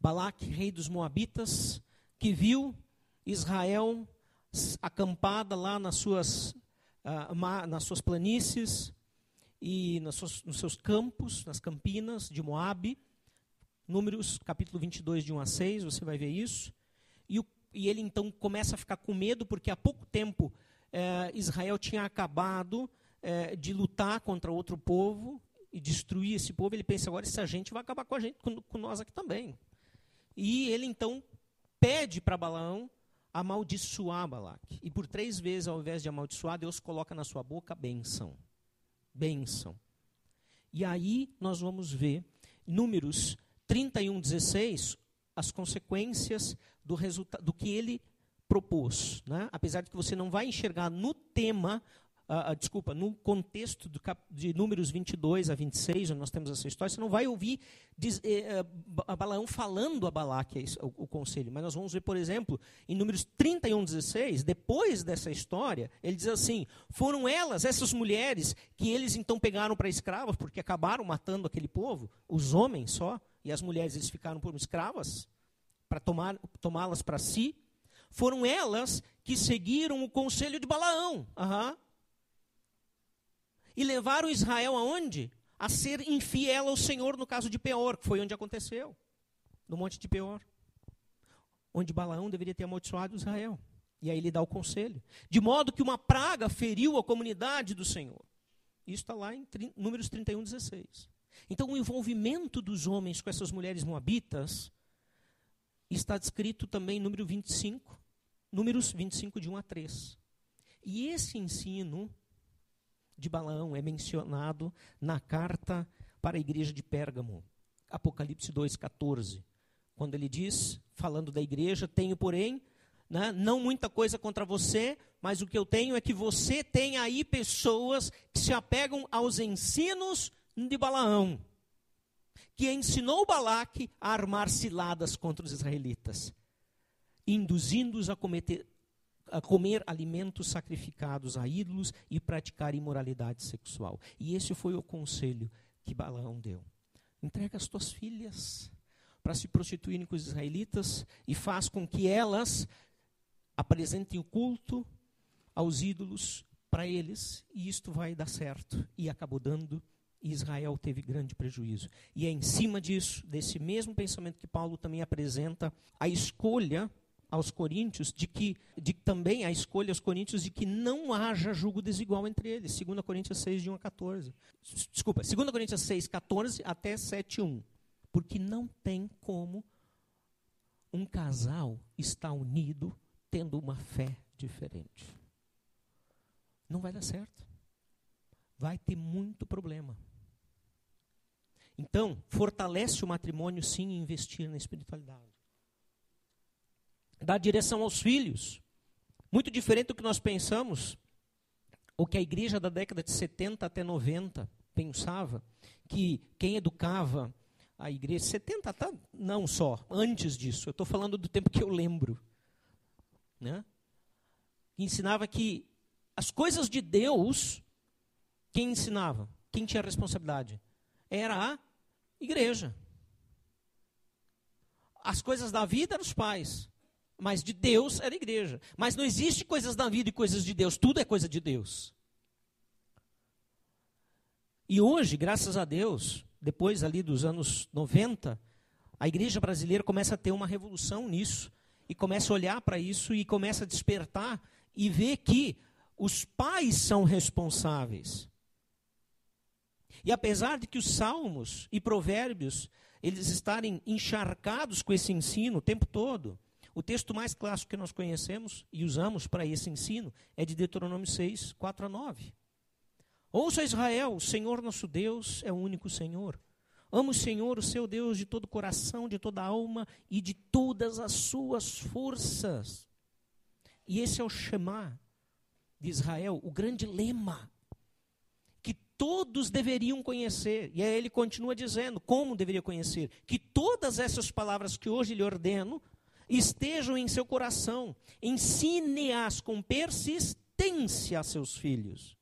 Balaque, rei dos Moabitas, que viu Israel acampada lá nas suas, uh, nas suas planícies e nos seus, nos seus campos, nas campinas de Moabe, Números capítulo 22, de 1 a 6, você vai ver isso. E, o, e ele então começa a ficar com medo, porque há pouco tempo é, Israel tinha acabado é, de lutar contra outro povo e destruir esse povo. Ele pensa, agora essa gente vai acabar com a gente, com, com nós aqui também. E ele então pede para Balaão amaldiçoar Balaque. E por três vezes, ao invés de amaldiçoar, Deus coloca na sua boca bênção. Bênção. E aí nós vamos ver números 31:16 as consequências do do que ele propôs, né? Apesar de que você não vai enxergar no tema Uh, desculpa, no contexto cap, de Números 22 a 26, onde nós temos essa história, você não vai ouvir diz, eh, uh, Balaão falando a Balaque o, o, conselho, mas nós vamos ver, por exemplo, em Números 31, 16, depois dessa história, ele diz assim: foram elas, essas mulheres, que eles então pegaram para escravas, porque acabaram matando aquele povo, os homens só, e as mulheres eles ficaram como escravas, para tomá-las para si, foram elas que seguiram o conselho de Balaão. Uhum e levaram Israel aonde? A ser infiel ao Senhor no caso de Peor, que foi onde aconteceu, no monte de Peor, onde Balaão deveria ter amaldiçoado Israel. E aí ele dá o conselho. De modo que uma praga feriu a comunidade do Senhor. Isso está lá em Números 31, 16. Então, o envolvimento dos homens com essas mulheres moabitas está descrito também número 25, números 25, de 1 a 3. E esse ensino de Balaão é mencionado na carta para a igreja de Pérgamo, Apocalipse 2,14, quando ele diz, falando da igreja, tenho, porém, né, não muita coisa contra você, mas o que eu tenho é que você tem aí pessoas que se apegam aos ensinos de Balaão, que ensinou Balaque a armar ciladas contra os israelitas, induzindo-os a a comer alimentos sacrificados a ídolos e praticar imoralidade sexual. E esse foi o conselho que Balaão deu. Entrega as tuas filhas para se prostituírem com os israelitas e faz com que elas apresentem o culto aos ídolos para eles, e isto vai dar certo. E acabou dando, e Israel teve grande prejuízo. E é em cima disso, desse mesmo pensamento que Paulo também apresenta, a escolha aos coríntios de que de também a escolha aos coríntios de que não haja julgo desigual entre eles. 2 Coríntios 6 de 1 a 14. Desculpa, 2 Coríntios 6, 14 até 7, 1. Porque não tem como um casal estar unido tendo uma fé diferente. Não vai dar certo. Vai ter muito problema. Então, fortalece o matrimônio sim investir na espiritualidade dar direção aos filhos. Muito diferente do que nós pensamos, o que a igreja da década de 70 até 90 pensava, que quem educava a igreja, 70 tá, não só, antes disso, eu estou falando do tempo que eu lembro, né? ensinava que as coisas de Deus, quem ensinava? Quem tinha responsabilidade? Era a igreja. As coisas da vida eram os pais. Mas de Deus era igreja. Mas não existe coisas da vida e coisas de Deus. Tudo é coisa de Deus. E hoje, graças a Deus, depois ali dos anos 90, a igreja brasileira começa a ter uma revolução nisso. E começa a olhar para isso e começa a despertar e ver que os pais são responsáveis. E apesar de que os salmos e provérbios eles estarem encharcados com esse ensino o tempo todo, o texto mais clássico que nós conhecemos e usamos para esse ensino é de Deuteronômio 6, 4 a 9. Ouça Israel, o Senhor nosso Deus é o único Senhor. Amo o Senhor, o seu Deus, de todo o coração, de toda a alma e de todas as suas forças. E esse é o Shema de Israel, o grande lema todos deveriam conhecer. E aí ele continua dizendo como deveria conhecer: que todas essas palavras que hoje lhe ordeno estejam em seu coração. Ensine-as com persistência a seus filhos.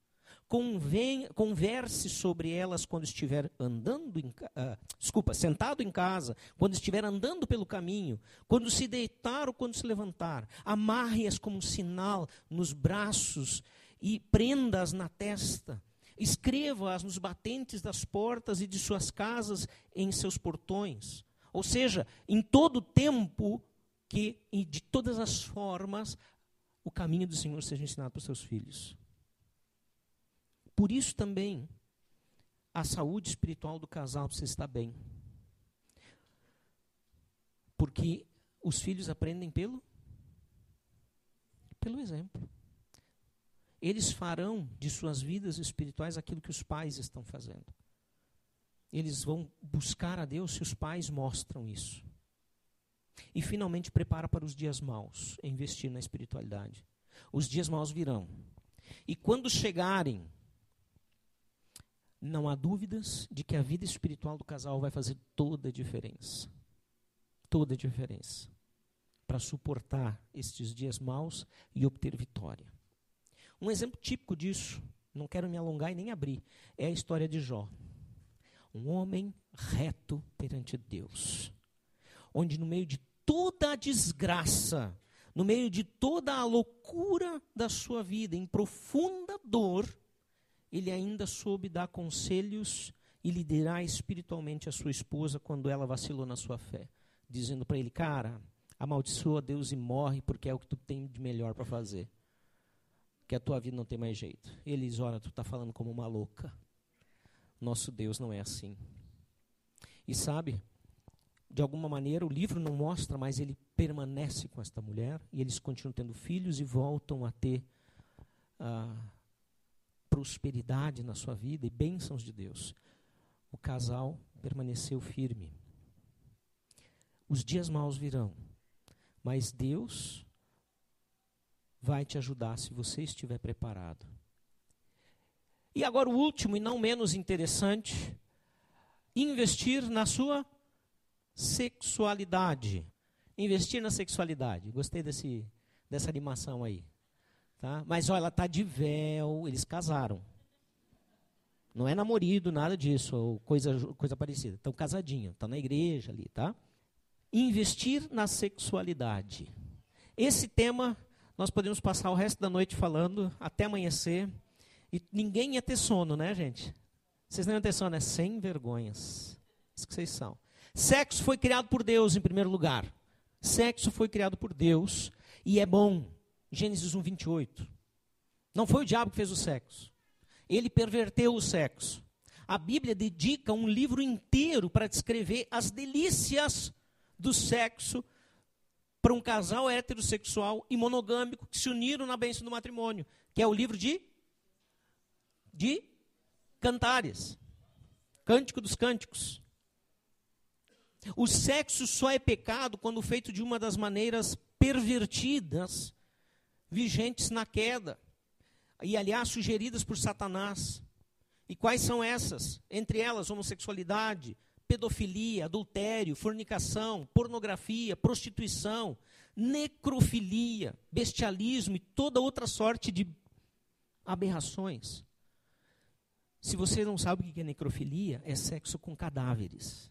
Conven, converse sobre elas quando estiver andando, em, uh, desculpa, sentado em casa, quando estiver andando pelo caminho, quando se deitar ou quando se levantar. Amarre-as como um sinal nos braços e prenda-as na testa. Escreva-as nos batentes das portas e de suas casas em seus portões. Ou seja, em todo tempo que de todas as formas o caminho do Senhor seja ensinado para os seus filhos. Por isso também a saúde espiritual do casal precisa estar bem. Porque os filhos aprendem pelo pelo exemplo. Eles farão de suas vidas espirituais aquilo que os pais estão fazendo. Eles vão buscar a Deus se os pais mostram isso. E finalmente prepara para os dias maus, é investir na espiritualidade. Os dias maus virão. E quando chegarem, não há dúvidas de que a vida espiritual do casal vai fazer toda a diferença. Toda a diferença. Para suportar estes dias maus e obter vitória. Um exemplo típico disso, não quero me alongar e nem abrir, é a história de Jó. Um homem reto perante Deus onde no meio de toda a desgraça, no meio de toda a loucura da sua vida, em profunda dor, ele ainda soube dar conselhos e liderar espiritualmente a sua esposa quando ela vacilou na sua fé, dizendo para ele: Cara, Amaldiçoa Deus e morre porque é o que tu tem de melhor para fazer. Que a tua vida não tem mais jeito. Eles, olha, tu está falando como uma louca. Nosso Deus não é assim. E sabe, de alguma maneira o livro não mostra, mas ele permanece com esta mulher e eles continuam tendo filhos e voltam a ter ah, prosperidade na sua vida e bênçãos de Deus. O casal permaneceu firme. Os dias maus virão, mas Deus vai te ajudar se você estiver preparado. E agora o último e não menos interessante, investir na sua sexualidade. Investir na sexualidade. Gostei desse, dessa animação aí. Tá? Mas olha, ela está de véu, eles casaram. Não é namorido, nada disso, ou coisa, coisa parecida. Estão casadinhos, estão na igreja ali, tá? Investir na sexualidade. Esse tema nós podemos passar o resto da noite falando até amanhecer. E ninguém ia ter sono, né, gente? Vocês não iam ter sono, é sem vergonhas. Isso que vocês são. Sexo foi criado por Deus, em primeiro lugar. Sexo foi criado por Deus e é bom. Gênesis 1, 28. Não foi o diabo que fez o sexo. Ele perverteu o sexo. A Bíblia dedica um livro inteiro para descrever as delícias do sexo para um casal heterossexual e monogâmico que se uniram na bênção do matrimônio, que é o livro de de Cantares. Cântico dos Cânticos. O sexo só é pecado quando feito de uma das maneiras pervertidas vigentes na queda. E, aliás, sugeridas por Satanás. E quais são essas? Entre elas, homossexualidade, pedofilia, adultério, fornicação, pornografia, prostituição, necrofilia, bestialismo e toda outra sorte de aberrações. Se você não sabe o que é necrofilia, é sexo com cadáveres.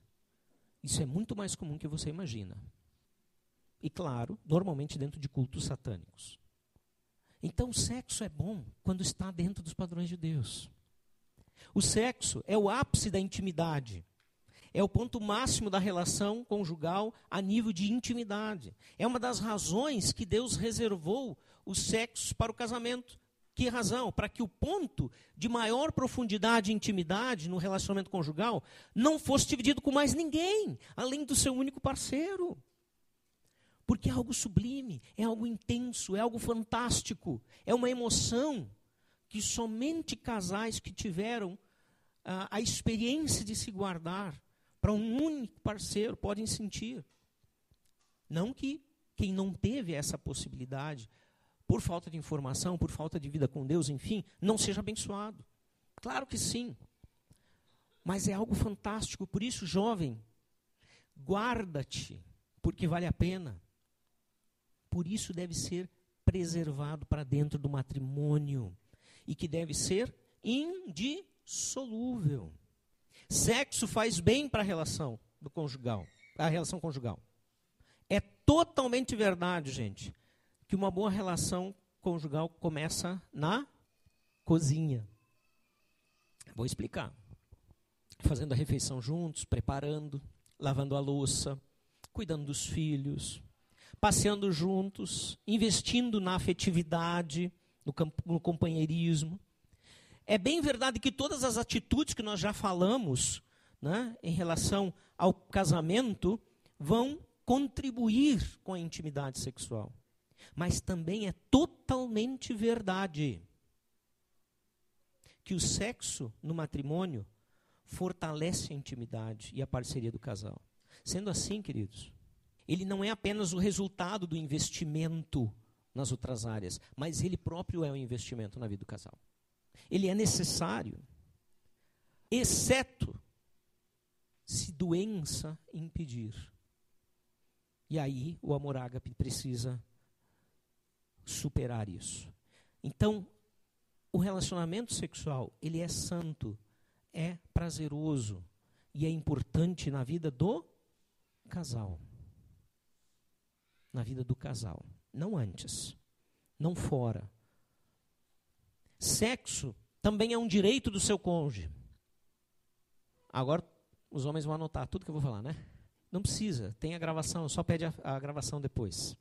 Isso é muito mais comum que você imagina. E claro, normalmente dentro de cultos satânicos. Então, o sexo é bom quando está dentro dos padrões de Deus. O sexo é o ápice da intimidade. É o ponto máximo da relação conjugal a nível de intimidade. É uma das razões que Deus reservou o sexo para o casamento. Que razão? Para que o ponto de maior profundidade e intimidade no relacionamento conjugal não fosse dividido com mais ninguém, além do seu único parceiro. Porque é algo sublime, é algo intenso, é algo fantástico, é uma emoção que somente casais que tiveram a, a experiência de se guardar para um único parceiro podem sentir. Não que quem não teve essa possibilidade por falta de informação, por falta de vida com Deus, enfim, não seja abençoado. Claro que sim. Mas é algo fantástico, por isso, jovem, guarda-te, porque vale a pena. Por isso deve ser preservado para dentro do matrimônio e que deve ser indissolúvel. Sexo faz bem para a relação do conjugal, a relação conjugal. É totalmente verdade, gente que uma boa relação conjugal começa na cozinha. Vou explicar. Fazendo a refeição juntos, preparando, lavando a louça, cuidando dos filhos, passeando juntos, investindo na afetividade, no, no companheirismo. É bem verdade que todas as atitudes que nós já falamos né, em relação ao casamento vão contribuir com a intimidade sexual mas também é totalmente verdade que o sexo no matrimônio fortalece a intimidade e a parceria do casal. Sendo assim, queridos, ele não é apenas o resultado do investimento nas outras áreas, mas ele próprio é um investimento na vida do casal. Ele é necessário, exceto se doença impedir. E aí o amor ágape precisa superar isso. Então, o relacionamento sexual, ele é santo, é prazeroso e é importante na vida do casal. Na vida do casal, não antes, não fora. Sexo também é um direito do seu cônjuge. Agora os homens vão anotar tudo que eu vou falar, né? Não precisa, tem a gravação, só pede a, a gravação depois.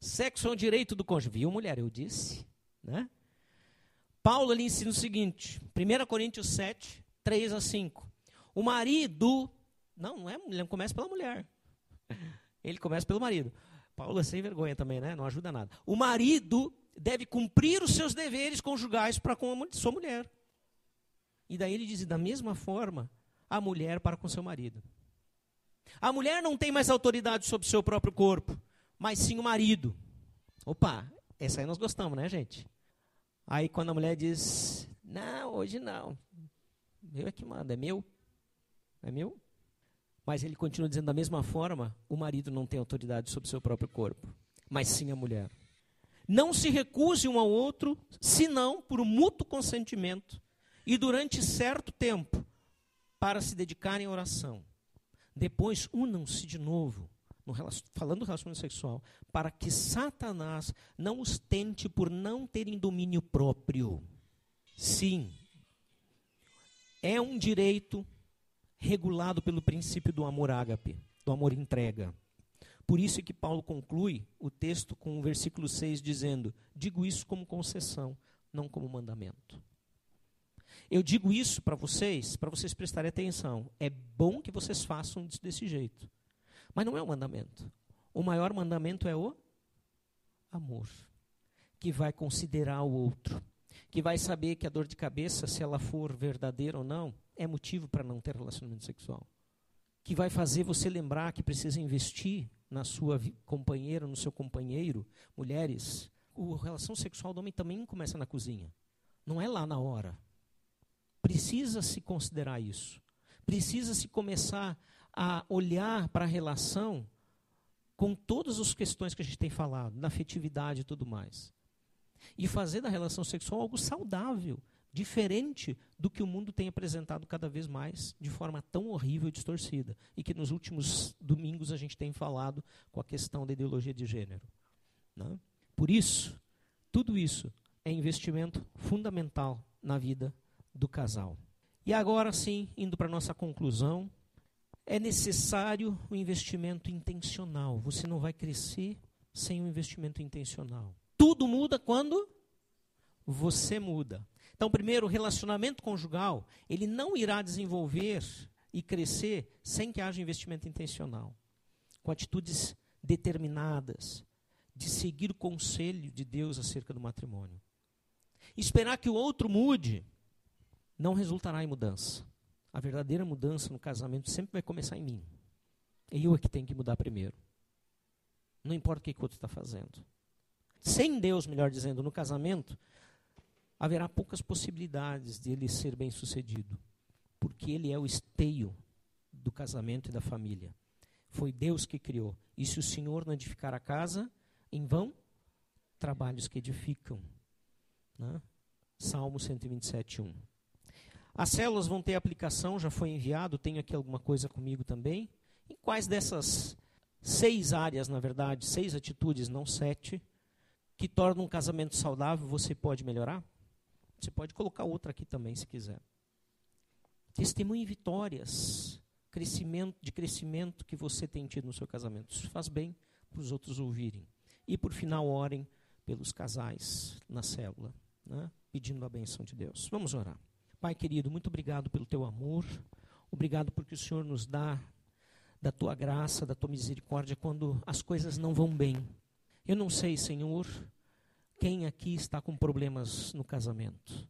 Sexo é um direito do cônjuge. Viu, mulher? Eu disse. Né? Paulo ali ensina o seguinte, 1 Coríntios 7, 3 a 5. O marido, não, não é, ele não começa pela mulher. Ele começa pelo marido. Paulo é sem vergonha também, né? Não ajuda nada. O marido deve cumprir os seus deveres conjugais para com a sua mulher. E daí ele diz, da mesma forma, a mulher para com seu marido. A mulher não tem mais autoridade sobre o seu próprio corpo, mas sim o marido. Opa, essa aí nós gostamos, né, gente? Aí quando a mulher diz, não, hoje não. Eu é que manda, é meu. É meu. Mas ele continua dizendo da mesma forma, o marido não tem autoridade sobre o seu próprio corpo, mas sim a mulher. Não se recuse um ao outro, senão por mútuo consentimento e durante certo tempo, para se dedicarem à oração. Depois, unam-se de novo, falando do relacionamento sexual, para que Satanás não os tente por não terem domínio próprio. Sim, é um direito regulado pelo princípio do amor ágape, do amor entrega. Por isso é que Paulo conclui o texto com o versículo 6 dizendo: Digo isso como concessão, não como mandamento. Eu digo isso para vocês, para vocês prestarem atenção. É bom que vocês façam isso desse jeito. Mas não é um mandamento. O maior mandamento é o amor, que vai considerar o outro, que vai saber que a dor de cabeça, se ela for verdadeira ou não, é motivo para não ter relacionamento sexual. Que vai fazer você lembrar que precisa investir na sua companheira, no seu companheiro, mulheres, a relação sexual do homem também começa na cozinha. Não é lá na hora. Precisa se considerar isso. Precisa se começar a olhar para a relação com todas as questões que a gente tem falado, na afetividade e tudo mais. E fazer da relação sexual algo saudável, diferente do que o mundo tem apresentado cada vez mais de forma tão horrível e distorcida. E que nos últimos domingos a gente tem falado com a questão da ideologia de gênero. Né? Por isso, tudo isso é investimento fundamental na vida do casal. E agora sim, indo para a nossa conclusão, é necessário o um investimento intencional. Você não vai crescer sem um investimento intencional. Tudo muda quando você muda. Então, primeiro, o relacionamento conjugal, ele não irá desenvolver e crescer sem que haja investimento intencional, com atitudes determinadas, de seguir o conselho de Deus acerca do matrimônio. Esperar que o outro mude não resultará em mudança. A verdadeira mudança no casamento sempre vai começar em mim. Eu é que tenho que mudar primeiro. Não importa o que o outro está fazendo. Sem Deus, melhor dizendo, no casamento, haverá poucas possibilidades de ele ser bem sucedido, porque ele é o esteio do casamento e da família. Foi Deus que criou. E se o Senhor não edificar a casa, em vão, trabalhos que edificam. Né? Salmo 127, 1. As células vão ter aplicação, já foi enviado, tenho aqui alguma coisa comigo também. Em quais dessas seis áreas, na verdade, seis atitudes, não sete, que tornam um casamento saudável, você pode melhorar? Você pode colocar outra aqui também, se quiser. Testemunhe vitórias, crescimento, de crescimento que você tem tido no seu casamento. Isso faz bem para os outros ouvirem. E por final, orem pelos casais na célula, né? pedindo a benção de Deus. Vamos orar. Pai querido, muito obrigado pelo teu amor. Obrigado porque o Senhor nos dá da tua graça, da tua misericórdia quando as coisas não vão bem. Eu não sei, Senhor, quem aqui está com problemas no casamento,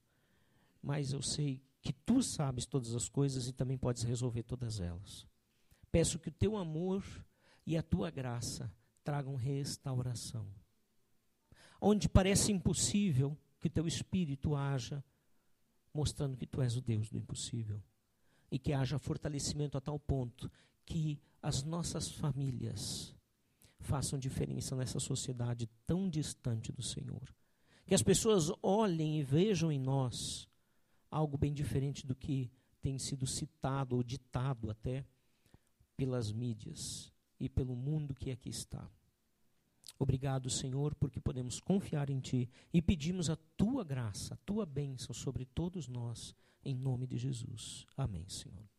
mas eu sei que tu sabes todas as coisas e também podes resolver todas elas. Peço que o teu amor e a tua graça tragam restauração. Onde parece impossível que o teu espírito haja, mostrando que tu és o Deus do impossível. E que haja fortalecimento a tal ponto que as nossas famílias façam diferença nessa sociedade tão distante do Senhor. Que as pessoas olhem e vejam em nós algo bem diferente do que tem sido citado ou ditado até pelas mídias e pelo mundo que aqui está. Obrigado, Senhor, porque podemos confiar em Ti e pedimos a Tua graça, a Tua bênção sobre todos nós, em nome de Jesus. Amém, Senhor.